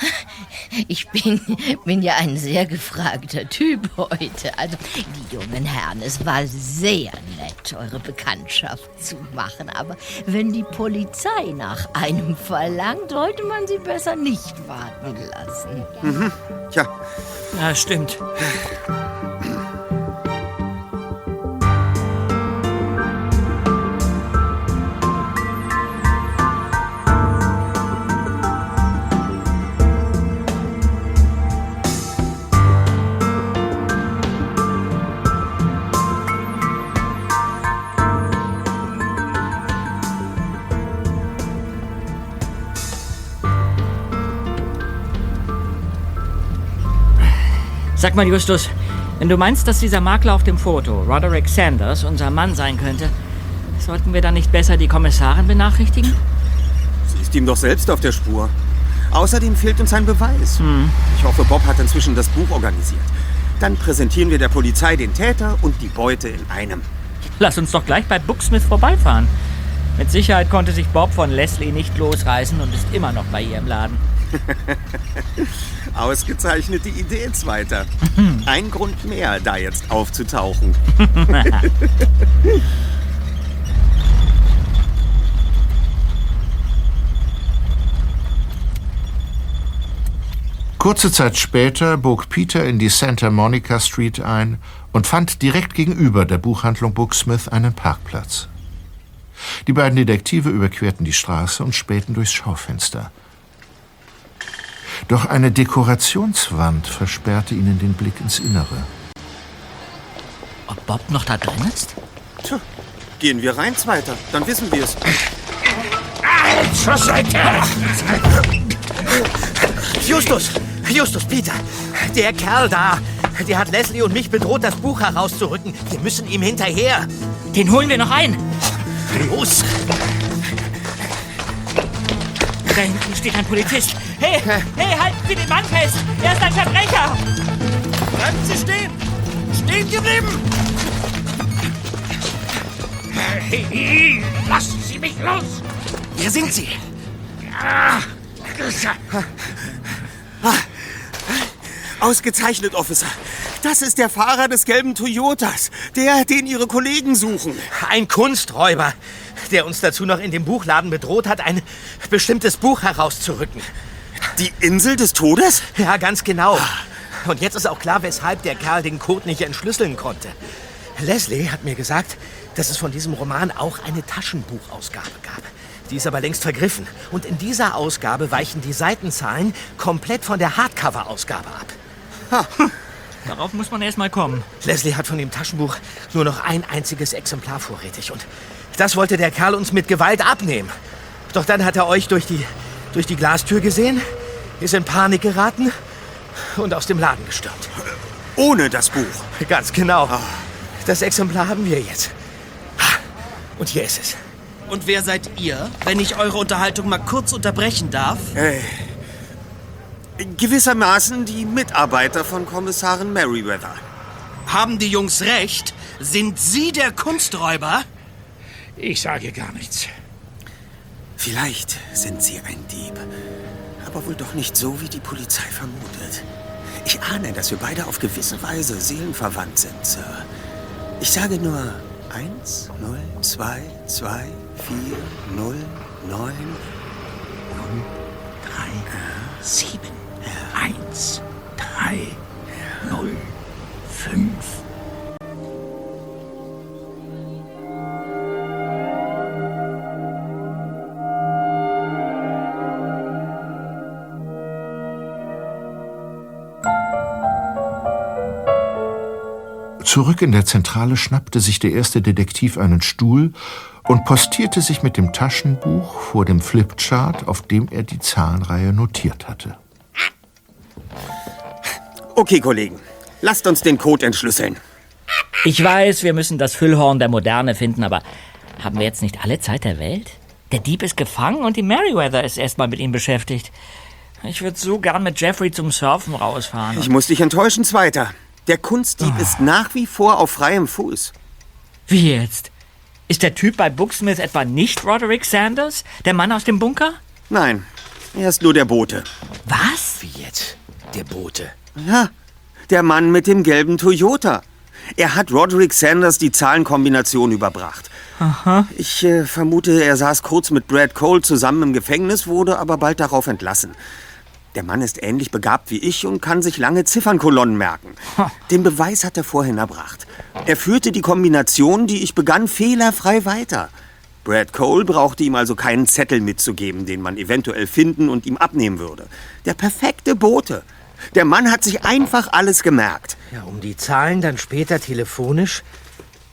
[laughs] Ich bin, bin ja ein sehr gefragter Typ heute. Also, die jungen Herren, es war sehr nett, eure Bekanntschaft zu machen. Aber wenn die Polizei nach einem verlangt, sollte man sie besser nicht warten lassen. Mhm. Tja. Ja, stimmt. Sag mal, Justus, wenn du meinst, dass dieser Makler auf dem Foto, Roderick Sanders, unser Mann sein könnte, sollten wir dann nicht besser die Kommissarin benachrichtigen? Sie ist ihm doch selbst auf der Spur. Außerdem fehlt uns ein Beweis. Ich hoffe, Bob hat inzwischen das Buch organisiert. Dann präsentieren wir der Polizei den Täter und die Beute in einem. Lass uns doch gleich bei Booksmith vorbeifahren. Mit Sicherheit konnte sich Bob von Leslie nicht losreißen und ist immer noch bei ihr im Laden. [laughs] Ausgezeichnete Idee, Zweiter. Ein Grund mehr, da jetzt aufzutauchen. [laughs] Kurze Zeit später bog Peter in die Santa Monica Street ein und fand direkt gegenüber der Buchhandlung Booksmith einen Parkplatz. Die beiden Detektive überquerten die Straße und spähten durchs Schaufenster. Doch eine Dekorationswand versperrte ihnen den Blick ins Innere. Ob Bob noch da drin ist? Tja, gehen wir rein, Zweiter. Dann wissen wir es. Zur Seite! Justus! Justus, Peter! Der Kerl da, der hat Leslie und mich bedroht, das Buch herauszurücken. Wir müssen ihm hinterher. Den holen wir noch ein. Los! Da hinten steht ein Polizist. Hey, hey, halten Sie den Mann fest! Er ist ein Verbrecher! Bleiben Sie stehen! Stehen geblieben! Hey, lassen Sie mich los! Wer sind Sie? Ah, Ausgezeichnet, Officer. Das ist der Fahrer des gelben Toyotas. Der, den Ihre Kollegen suchen. Ein Kunsträuber, der uns dazu noch in dem Buchladen bedroht hat, ein bestimmtes Buch herauszurücken. Die Insel des Todes? Ja, ganz genau. Und jetzt ist auch klar, weshalb der Kerl den Code nicht entschlüsseln konnte. Leslie hat mir gesagt, dass es von diesem Roman auch eine Taschenbuchausgabe gab. Die ist aber längst vergriffen. Und in dieser Ausgabe weichen die Seitenzahlen komplett von der Hardcover-Ausgabe ab. Darauf muss man erst mal kommen. Leslie hat von dem Taschenbuch nur noch ein einziges Exemplar vorrätig. Und das wollte der Kerl uns mit Gewalt abnehmen. Doch dann hat er euch durch die, durch die Glastür gesehen, ist in Panik geraten und aus dem Laden gestürmt. Ohne das Buch. Ganz genau. Das Exemplar haben wir jetzt. Und hier ist es. Und wer seid ihr, wenn ich eure Unterhaltung mal kurz unterbrechen darf? Äh, gewissermaßen die Mitarbeiter von Kommissarin Merriweather. Haben die Jungs recht? Sind Sie der Kunsträuber? Ich sage gar nichts. Vielleicht sind Sie ein Dieb. Aber wohl doch nicht so, wie die Polizei vermutet. Ich ahne, dass wir beide auf gewisse Weise seelenverwandt sind, Sir. Ich sage nur 1, 0, 2, 2, 4, 0, 9 und 3, 7, 1, 3, 0, 5. Zurück in der Zentrale schnappte sich der erste Detektiv einen Stuhl und postierte sich mit dem Taschenbuch vor dem Flipchart, auf dem er die Zahlenreihe notiert hatte. Okay, Kollegen. Lasst uns den Code entschlüsseln. Ich weiß, wir müssen das Füllhorn der Moderne finden, aber haben wir jetzt nicht alle Zeit der Welt? Der Dieb ist gefangen und die Meriwether ist erstmal mit ihm beschäftigt. Ich würde so gern mit Jeffrey zum Surfen rausfahren. Ich muss dich enttäuschen, Zweiter. Der Kunstdieb ist nach wie vor auf freiem Fuß. Wie jetzt? Ist der Typ bei Booksmith etwa nicht Roderick Sanders, der Mann aus dem Bunker? Nein. Er ist nur der Bote. Was? Wie jetzt? Der Bote. Ja, der Mann mit dem gelben Toyota. Er hat Roderick Sanders die Zahlenkombination überbracht. Aha. Ich äh, vermute, er saß kurz mit Brad Cole zusammen im Gefängnis, wurde aber bald darauf entlassen. Der Mann ist ähnlich begabt wie ich und kann sich lange Ziffernkolonnen merken. Den Beweis hat er vorhin erbracht. Er führte die Kombination, die ich begann, fehlerfrei weiter. Brad Cole brauchte ihm also keinen Zettel mitzugeben, den man eventuell finden und ihm abnehmen würde. Der perfekte Bote. Der Mann hat sich einfach alles gemerkt. Ja, um die Zahlen dann später telefonisch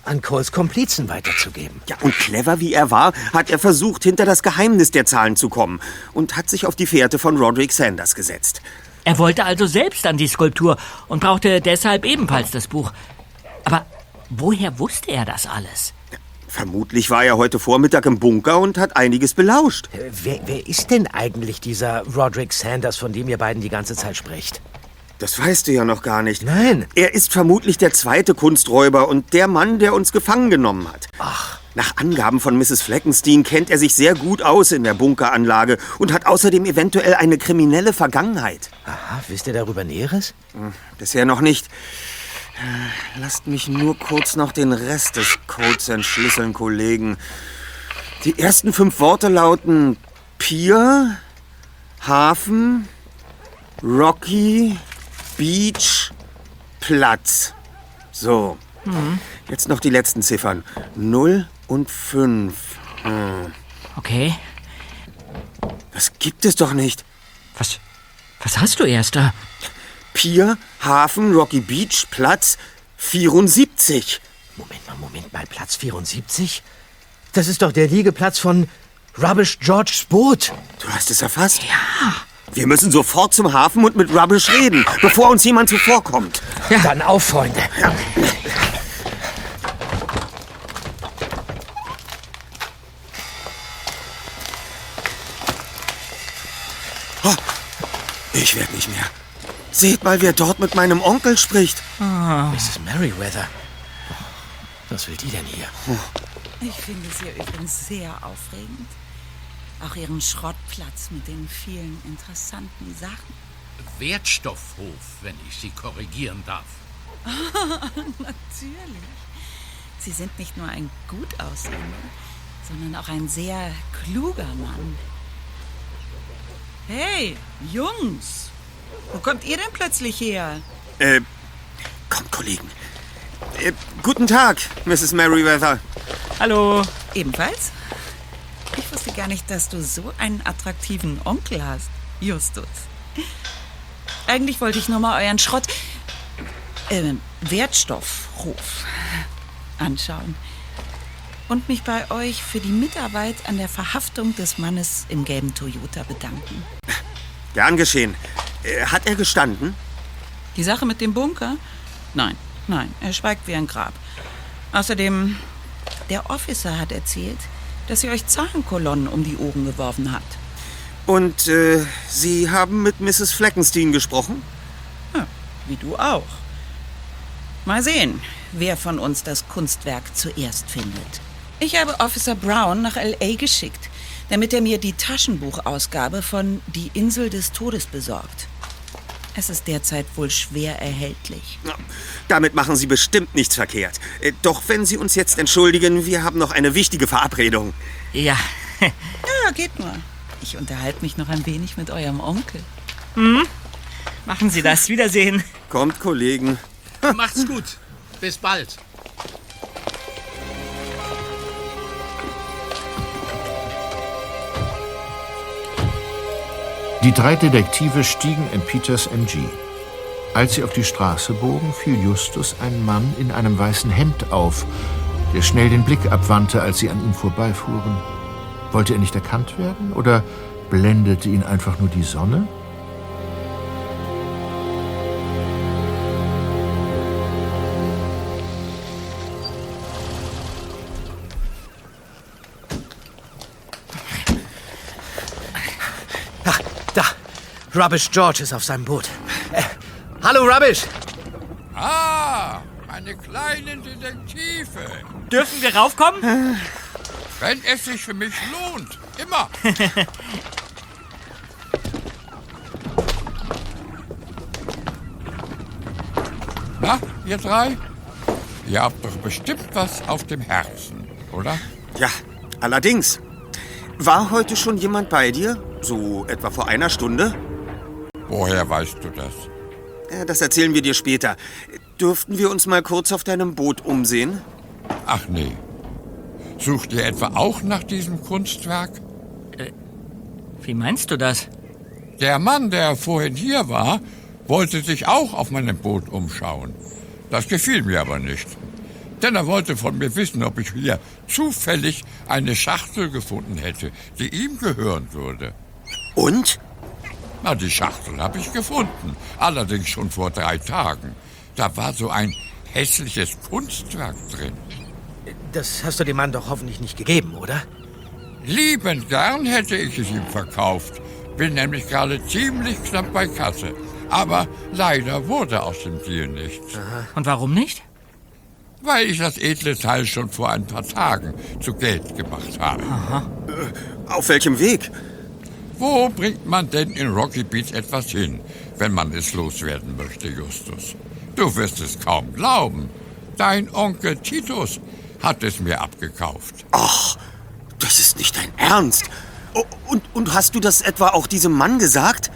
an Coles Komplizen weiterzugeben. Ja, und clever wie er war, hat er versucht, hinter das Geheimnis der Zahlen zu kommen und hat sich auf die Fährte von Roderick Sanders gesetzt. Er wollte also selbst an die Skulptur und brauchte deshalb ebenfalls das Buch. Aber woher wusste er das alles? Vermutlich war er heute Vormittag im Bunker und hat einiges belauscht. Äh, Wer, wer ist denn eigentlich dieser Roderick Sanders, von dem ihr beiden die ganze Zeit sprecht? Das weißt du ja noch gar nicht. Nein. Er ist vermutlich der zweite Kunsträuber und der Mann, der uns gefangen genommen hat. Ach. Nach Angaben von Mrs. Fleckenstein kennt er sich sehr gut aus in der Bunkeranlage und hat außerdem eventuell eine kriminelle Vergangenheit. Aha, wisst ihr darüber Näheres? Hm, Bisher noch nicht. Äh, Lasst mich nur kurz noch den Rest des Codes entschlüsseln, Kollegen. Die ersten fünf Worte lauten Pier, Hafen, Rocky, Beach, Platz. So. Hm. Jetzt noch die letzten Ziffern. 0 und 5. Hm. Okay. Das gibt es doch nicht. Was, was hast du, Erster? Pier, Hafen, Rocky Beach, Platz 74. Moment mal, Moment mal, Platz 74? Das ist doch der Liegeplatz von Rubbish George's Boot. Du hast es erfasst? Ja. Wir müssen sofort zum Hafen und mit Rubbish reden, bevor uns jemand zuvorkommt. Ja. Dann auf, Freunde. Oh, ich werde nicht mehr. Seht mal, wer dort mit meinem Onkel spricht. Mrs. Merriweather. Was will die denn hier? Ich finde es hier übrigens sehr aufregend. Auch Ihren Schrottplatz mit den vielen interessanten Sachen. Wertstoffhof, wenn ich Sie korrigieren darf. [laughs] Natürlich. Sie sind nicht nur ein gut aussehender, sondern auch ein sehr kluger Mann. Hey, Jungs, wo kommt ihr denn plötzlich her? Äh, kommt, Kollegen. Äh, guten Tag, Mrs. Merriweather. Hallo. Ebenfalls? Wusste gar nicht, dass du so einen attraktiven Onkel hast, Justus. Eigentlich wollte ich nur mal euren Schrott, äh, Wertstoffhof anschauen und mich bei euch für die Mitarbeit an der Verhaftung des Mannes im gelben Toyota bedanken. Gern geschehen. Äh, hat er gestanden? Die Sache mit dem Bunker? Nein, nein, er schweigt wie ein Grab. Außerdem, der Officer hat erzählt, dass ihr euch Zahlenkolonnen um die Ohren geworfen habt. Und äh, Sie haben mit Mrs. Fleckenstein gesprochen? Ja, wie du auch. Mal sehen, wer von uns das Kunstwerk zuerst findet. Ich habe Officer Brown nach L.A. geschickt, damit er mir die Taschenbuchausgabe von Die Insel des Todes besorgt. Es ist derzeit wohl schwer erhältlich. Damit machen Sie bestimmt nichts verkehrt. Äh, doch wenn Sie uns jetzt entschuldigen, wir haben noch eine wichtige Verabredung. Ja. [laughs] ja, geht nur. Ich unterhalte mich noch ein wenig mit eurem Onkel. Hm? Machen Sie das. Wiedersehen. Kommt, Kollegen. Macht's gut. Bis bald. Die drei Detektive stiegen in Peters MG. Als sie auf die Straße bogen, fiel Justus ein Mann in einem weißen Hemd auf, der schnell den Blick abwandte, als sie an ihm vorbeifuhren. Wollte er nicht erkannt werden oder blendete ihn einfach nur die Sonne? Rubbish George ist auf seinem Boot. Äh, hallo, Rubbish! Ah, meine kleinen Detektive! Dürfen wir raufkommen? Wenn es sich für mich lohnt, immer! [laughs] Na, ihr drei? Ihr habt doch bestimmt was auf dem Herzen, oder? Ja, allerdings. War heute schon jemand bei dir? So etwa vor einer Stunde? Woher weißt du das? Äh, Das erzählen wir dir später. Dürften wir uns mal kurz auf deinem Boot umsehen? Ach nee. Sucht ihr etwa auch nach diesem Kunstwerk? Wie meinst du das? Der Mann, der vorhin hier war, wollte sich auch auf meinem Boot umschauen. Das gefiel mir aber nicht. Denn er wollte von mir wissen, ob ich hier zufällig eine Schachtel gefunden hätte, die ihm gehören würde. Und? Na, die Schachtel habe ich gefunden. Allerdings schon vor drei Tagen. Da war so ein hässliches Kunstwerk drin. Das hast du dem Mann doch hoffentlich nicht gegeben, oder? Liebend gern hätte ich es ihm verkauft. Bin nämlich gerade ziemlich knapp bei Kasse. Aber leider wurde aus dem Deal nichts. Und warum nicht? Weil ich das edle Teil schon vor ein paar Tagen zu Geld gemacht habe. Äh, Auf welchem Weg? Wo bringt man denn in Rocky Beach etwas hin, wenn man es loswerden möchte, Justus? Du wirst es kaum glauben. Dein Onkel Titus hat es mir abgekauft. Ach, das ist nicht dein Ernst. Oh, und, und hast du das etwa auch diesem Mann gesagt?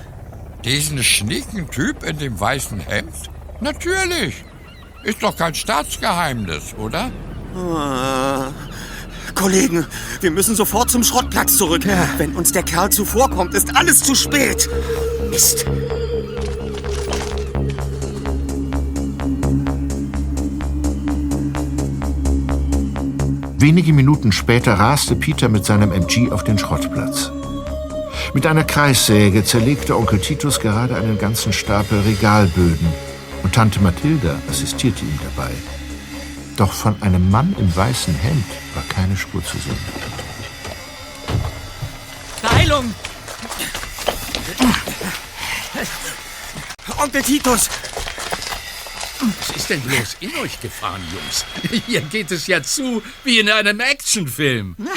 Diesen schnieken Typ in dem weißen Hemd? Natürlich. Ist doch kein Staatsgeheimnis, oder? Ah. Kollegen, wir müssen sofort zum Schrottplatz zurück. Wenn uns der Kerl zuvorkommt, ist alles zu spät. Mist. Wenige Minuten später raste Peter mit seinem MG auf den Schrottplatz. Mit einer Kreissäge zerlegte Onkel Titus gerade einen ganzen Stapel Regalböden und Tante Mathilda assistierte ihm dabei. Doch von einem Mann im weißen Hemd war keine Spur zu sehen. Beeilung! Onkel Titus! Was ist denn bloß in euch gefahren, Jungs? [laughs] Hier geht es ja zu wie in einem Actionfilm. Na,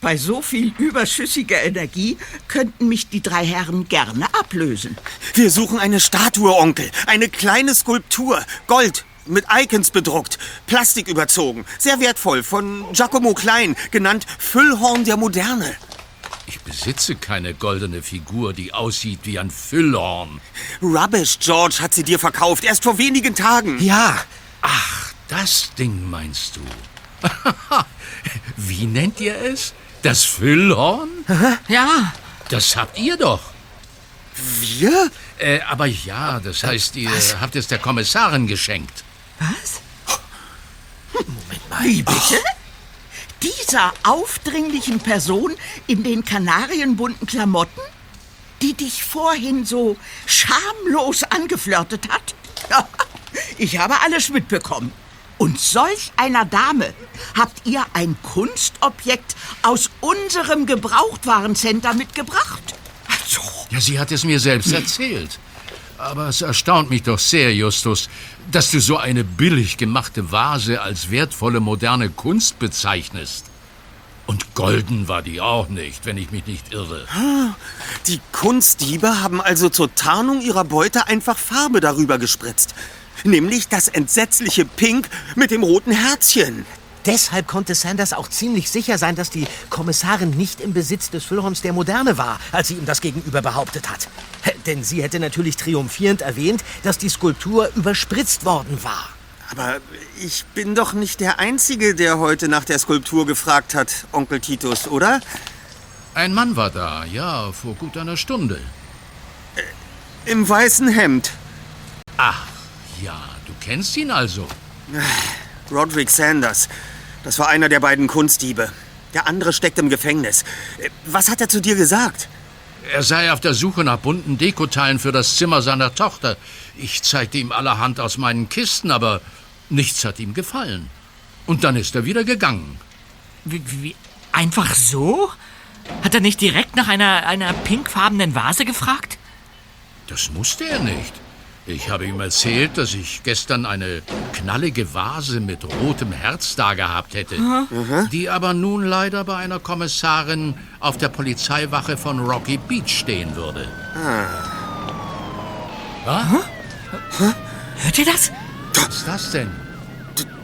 bei so viel überschüssiger Energie könnten mich die drei Herren gerne ablösen. Wir suchen eine Statue, Onkel. Eine kleine Skulptur. Gold. Mit Icons bedruckt. Plastik überzogen. Sehr wertvoll. Von Giacomo Klein. Genannt Füllhorn der Moderne. Ich besitze keine goldene Figur, die aussieht wie ein Füllhorn. Rubbish, George hat sie dir verkauft. Erst vor wenigen Tagen. Ja. Ach, das Ding meinst du? [laughs] wie nennt ihr es? Das Füllhorn? Ja. Das habt ihr doch. Wir? Äh, aber ja, das heißt, ihr habt es der Kommissarin geschenkt. Was? Moment mal. Wie bitte? Dieser aufdringlichen Person in den kanarienbunten Klamotten, die dich vorhin so schamlos angeflirtet hat? [laughs] Ich habe alles mitbekommen. Und solch einer Dame habt ihr ein Kunstobjekt aus unserem Gebrauchtwarencenter mitgebracht? Also, Ja, sie hat es mir selbst erzählt. Aber es erstaunt mich doch sehr, Justus, dass du so eine billig gemachte Vase als wertvolle moderne Kunst bezeichnest. Und golden war die auch nicht, wenn ich mich nicht irre. Die Kunstdiebe haben also zur Tarnung ihrer Beute einfach Farbe darüber gespritzt. Nämlich das entsetzliche Pink mit dem roten Herzchen. Deshalb konnte Sanders auch ziemlich sicher sein, dass die Kommissarin nicht im Besitz des Füllhorns der Moderne war, als sie ihm das gegenüber behauptet hat. Denn sie hätte natürlich triumphierend erwähnt, dass die Skulptur überspritzt worden war. Aber ich bin doch nicht der Einzige, der heute nach der Skulptur gefragt hat, Onkel Titus, oder? Ein Mann war da, ja, vor gut einer Stunde. Im weißen Hemd. Ach, ja, du kennst ihn also. Roderick Sanders. Das war einer der beiden Kunstdiebe. Der andere steckt im Gefängnis. Was hat er zu dir gesagt? Er sei auf der Suche nach bunten Dekoteilen für das Zimmer seiner Tochter. Ich zeigte ihm allerhand aus meinen Kisten, aber nichts hat ihm gefallen. Und dann ist er wieder gegangen. Wie, wie, einfach so? Hat er nicht direkt nach einer, einer pinkfarbenen Vase gefragt? Das musste er nicht. Ich habe ihm erzählt, dass ich gestern eine knallige Vase mit rotem Herz da gehabt hätte, Mhm. die aber nun leider bei einer Kommissarin auf der Polizeiwache von Rocky Beach stehen würde. Ah. Was? Hört ihr das? Was ist das denn?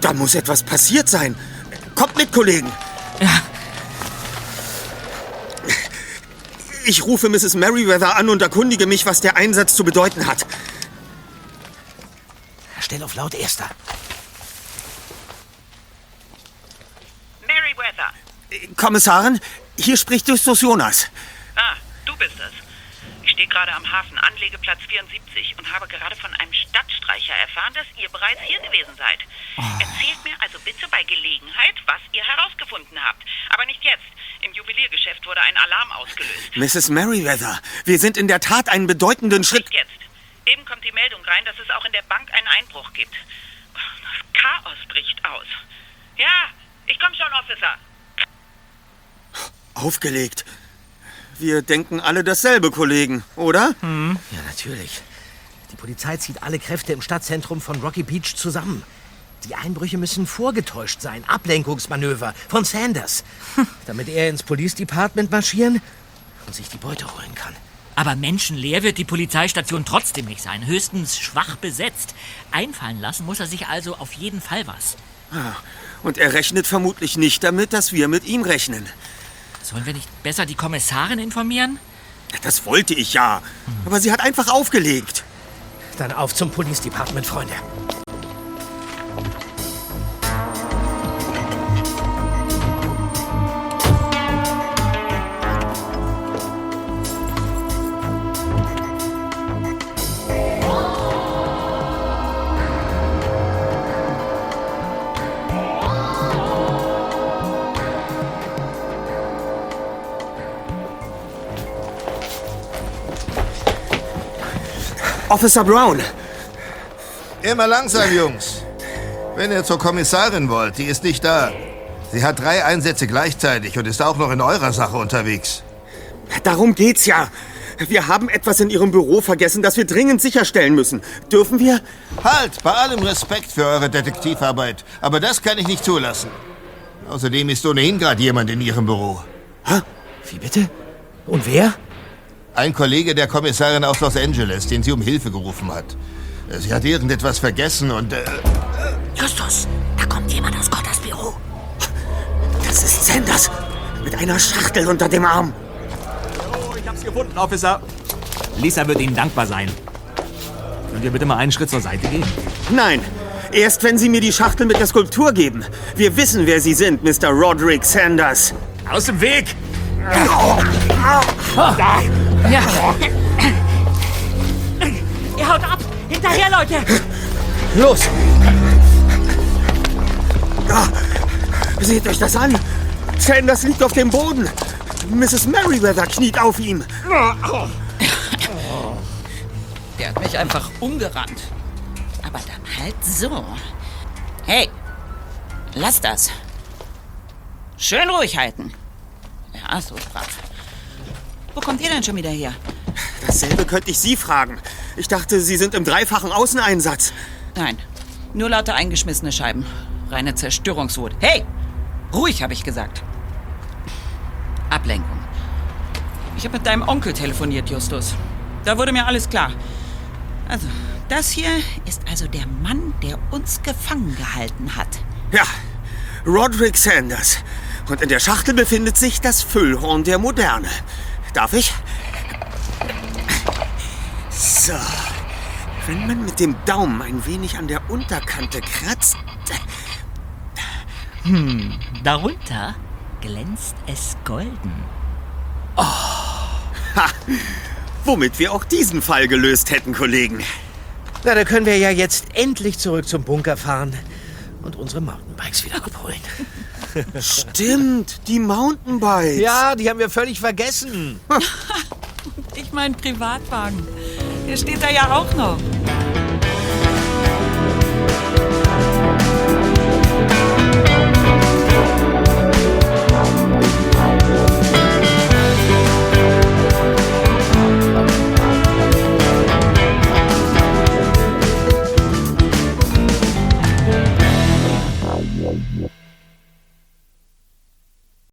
Da muss etwas passiert sein. Kommt mit, Kollegen. Ich rufe Mrs. Merriweather an und erkundige mich, was der Einsatz zu bedeuten hat. Stell auf laut, Erster. Merriweather. Kommissarin, hier spricht Justus Jonas. Ah, du bist es. Ich stehe gerade am Hafen Anlegeplatz 74 und habe gerade von einem Stadtstreicher erfahren, dass ihr bereits hier gewesen seid. Erzählt mir also bitte bei Gelegenheit, was ihr herausgefunden habt. Aber nicht jetzt. Im Juweliergeschäft wurde ein Alarm ausgelöst. Mrs. Merriweather, wir sind in der Tat einen bedeutenden Schritt. Nicht jetzt. Eben kommt die Meldung rein, dass es auch in der Bank einen Einbruch gibt. Das Chaos bricht aus. Ja, ich komme schon, Officer. Aufgelegt. Wir denken alle dasselbe, Kollegen, oder? Ja, natürlich. Die Polizei zieht alle Kräfte im Stadtzentrum von Rocky Beach zusammen. Die Einbrüche müssen vorgetäuscht sein. Ablenkungsmanöver von Sanders. Damit er ins Police Department marschieren und sich die Beute holen kann. Aber menschenleer wird die Polizeistation trotzdem nicht sein. Höchstens schwach besetzt. Einfallen lassen muss er sich also auf jeden Fall was. Ah, Und er rechnet vermutlich nicht damit, dass wir mit ihm rechnen. Sollen wir nicht besser die Kommissarin informieren? Das wollte ich ja. Aber sie hat einfach aufgelegt. Dann auf zum Police Department, Freunde. Officer Brown. Immer langsam, Jungs. Wenn ihr zur Kommissarin wollt, die ist nicht da. Sie hat drei Einsätze gleichzeitig und ist auch noch in eurer Sache unterwegs. Darum geht's ja. Wir haben etwas in Ihrem Büro vergessen, das wir dringend sicherstellen müssen. Dürfen wir? Halt, bei allem Respekt für eure Detektivarbeit. Aber das kann ich nicht zulassen. Außerdem ist ohnehin gerade jemand in Ihrem Büro. Hä? Wie bitte? Und wer? Ein Kollege der Kommissarin aus Los Angeles, den sie um Hilfe gerufen hat. Sie hat irgendetwas vergessen und... Äh, Justus, da kommt jemand aus Gottes Büro. Das ist Sanders mit einer Schachtel unter dem Arm. Oh, ich hab's gefunden, Officer. Lisa wird Ihnen dankbar sein. Könnt ihr bitte mal einen Schritt zur Seite gehen? Nein, erst wenn Sie mir die Schachtel mit der Skulptur geben. Wir wissen, wer Sie sind, Mr. Roderick Sanders. Aus dem Weg! Da. Ja. Ihr haut ab! Hinterher, Leute! Los! Ah, seht euch das an! Sanders liegt auf dem Boden. Mrs. Merriweather kniet auf ihm. Der hat mich einfach umgerannt. Aber dann halt so. Hey, lass das. Schön ruhig halten. Ja, so brav. Wo kommt ihr denn schon wieder her? Dasselbe könnte ich Sie fragen. Ich dachte, Sie sind im dreifachen Außeneinsatz. Nein, nur lauter eingeschmissene Scheiben. Reine Zerstörungswut. Hey, ruhig, habe ich gesagt. Ablenkung. Ich habe mit deinem Onkel telefoniert, Justus. Da wurde mir alles klar. Also, das hier ist also der Mann, der uns gefangen gehalten hat. Ja, Roderick Sanders. Und in der Schachtel befindet sich das Füllhorn der Moderne. Darf ich? So. Wenn man mit dem Daumen ein wenig an der Unterkante kratzt. Hm, darunter glänzt es golden. Ha, womit wir auch diesen Fall gelöst hätten, Kollegen. Na, da können wir ja jetzt endlich zurück zum Bunker fahren und unsere Mountainbikes wieder abholen. Stimmt, die Mountainbikes. Ja, die haben wir völlig vergessen. Und [laughs] ich mein Privatwagen. Der steht da ja auch noch.